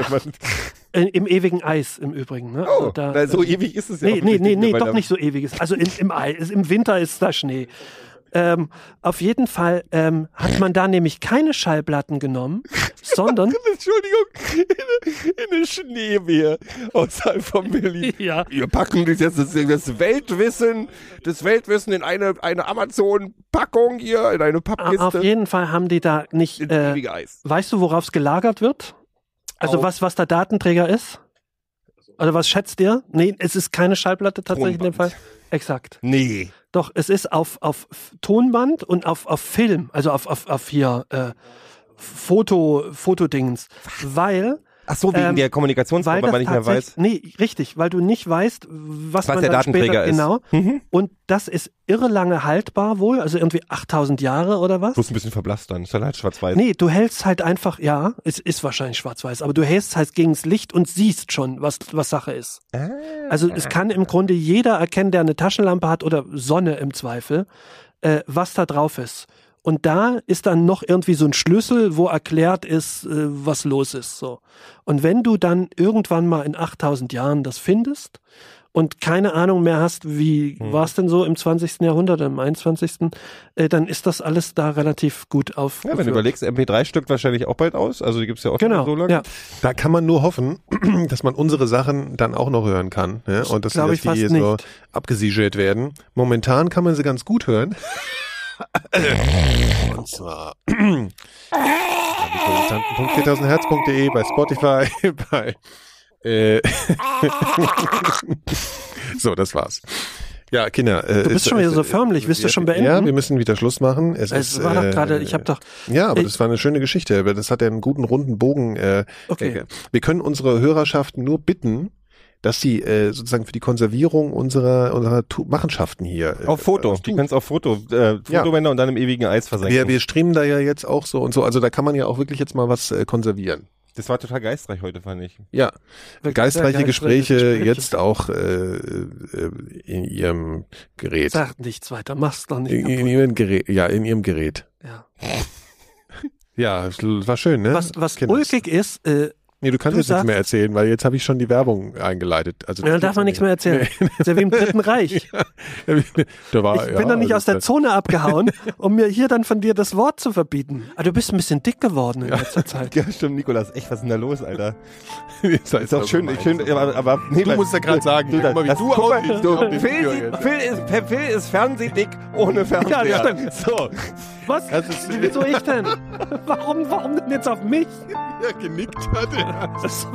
Äh, im ewigen Eis im Übrigen. Ne? oh, Also da, na, so ewig ist es ja Nee, auch nee, nicht, nee, nee, doch nicht so ewiges. Also in, im Eis, im Winter ist da Schnee. Ähm, auf jeden Fall ähm, hat man da nämlich keine Schallplatten genommen, sondern Entschuldigung, in, in eine Schneewehr außerhalb von Berlin. ja, Wir packen das das, das Weltwissen, das Weltwissen in eine, eine Amazon-Packung hier, in eine auf Pappkiste. jeden Fall haben die da nicht. Äh, weißt du, worauf es gelagert wird? Also Auf- was, was der Datenträger ist? Also was schätzt ihr? Nee, es ist keine Schallplatte tatsächlich in dem Fall. Tonband. Exakt. Nee. Doch, es ist auf, auf Tonband und auf, auf Film, also auf, auf, auf hier äh, Foto, Fotodingens. Weil Ach so, wegen Ähm, der Kommunikationsform, weil das man nicht mehr weiß. Nee, richtig, weil du nicht weißt, was, Was man der Datenträger später, ist. Genau. Mhm. Und das ist irre lange haltbar wohl, also irgendwie 8000 Jahre oder was? Bloß ein bisschen verblasst dann. Ist dann halt schwarz-weiß. Nee, du hältst halt einfach, ja, es ist wahrscheinlich schwarz-weiß, aber du hältst halt gegens Licht und siehst schon, was, was Sache ist. Ah. Also es kann im Grunde jeder erkennen, der eine Taschenlampe hat oder Sonne im Zweifel, äh, was da drauf ist. Und da ist dann noch irgendwie so ein Schlüssel, wo erklärt ist, äh, was los ist. So. Und wenn du dann irgendwann mal in 8000 Jahren das findest und keine Ahnung mehr hast, wie Hm. war es denn so im 20. Jahrhundert, im 21., äh, dann ist das alles da relativ gut auf. Ja, wenn du überlegst, MP3 stückt wahrscheinlich auch bald aus. Also die gibt's ja auch schon Genau, so lange. ja. Da kann man nur hoffen, dass man unsere Sachen dann auch noch hören kann. Ne? Und dass, dass ich fast die so nicht. abgesiegelt werden. Momentan kann man sie ganz gut hören. Und zwar www.4000herz.de bei Spotify, bei äh, So, das war's. Ja, Kinder. Äh, Du bist schon wieder so förmlich. Willst du schon beenden? Ja, wir müssen wieder Schluss machen. Es, Es ist, war doch äh, gerade, ich habe doch, Ja, aber Ich- das war eine schöne Geschichte. Das hat ja einen guten runden Bogen. Äh, Okay. äh, Wir können unsere Hörerschaft nur bitten, dass sie äh, sozusagen für die Konservierung unserer, unserer Tu- Machenschaften hier äh, Auf Foto. Die tun. kannst auf Foto, äh, Ja. Fotobänder und dann im ewigen Eis versenken. wir, wir streamen da ja jetzt auch so und so. Also da kann man ja auch wirklich jetzt mal was äh, konservieren. das war total geistreich heute, fand ich. Ja, geistreiche sehr Gespräche, Gespräche. jetzt auch äh, äh, in ihrem Gerät. Sag nichts weiter, mach's doch nicht. In, in ihrem Gerät, ja, in ihrem Gerät. Ja. Ja, es war schön, ne? Was, was Kinder. ulkig ist, äh, Nee, du kannst Du jetzt nichts mehr erzählen, weil jetzt habe ich schon die Werbung eingeleitet. Also Ja, dann darf man nichts mehr erzählen. ist ja wie im Dritten Reich. da war, Ich bin doch nicht aus der Zone. Abgehauen, um mir hier dann von dir das Wort zu verbieten. Ah, du bist ein bisschen dick geworden in letzter Zeit. Ja, stimmt, Nikolas. Echt, was ist denn da los, Alter? ist Ist doch schön, ich schön, aber, aber nee, Du musst ja gerade sagen, du, guck mal, wie das- du guck mal, aussiehst Phil, jetzt. Phil, ist, Phil ist fernsehdick ohne Fernseher. Ja, das stimmt. So. Was? Das Wieso ich denn? Warum, warum denn jetzt auf mich? Ja, genickt hat. Das,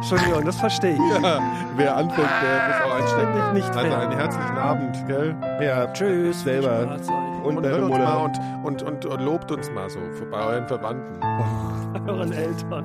Entschuldigung, das verstehe ich. Ja, wer anfängt, der muss auch einstecken. Nicht Also einen herzlichen Abend, gell? Ja, Tschüss. selber. Und, Und hört uns mal und, und, und, und lobt uns mal so bei euren Verwandten. Euren Eltern.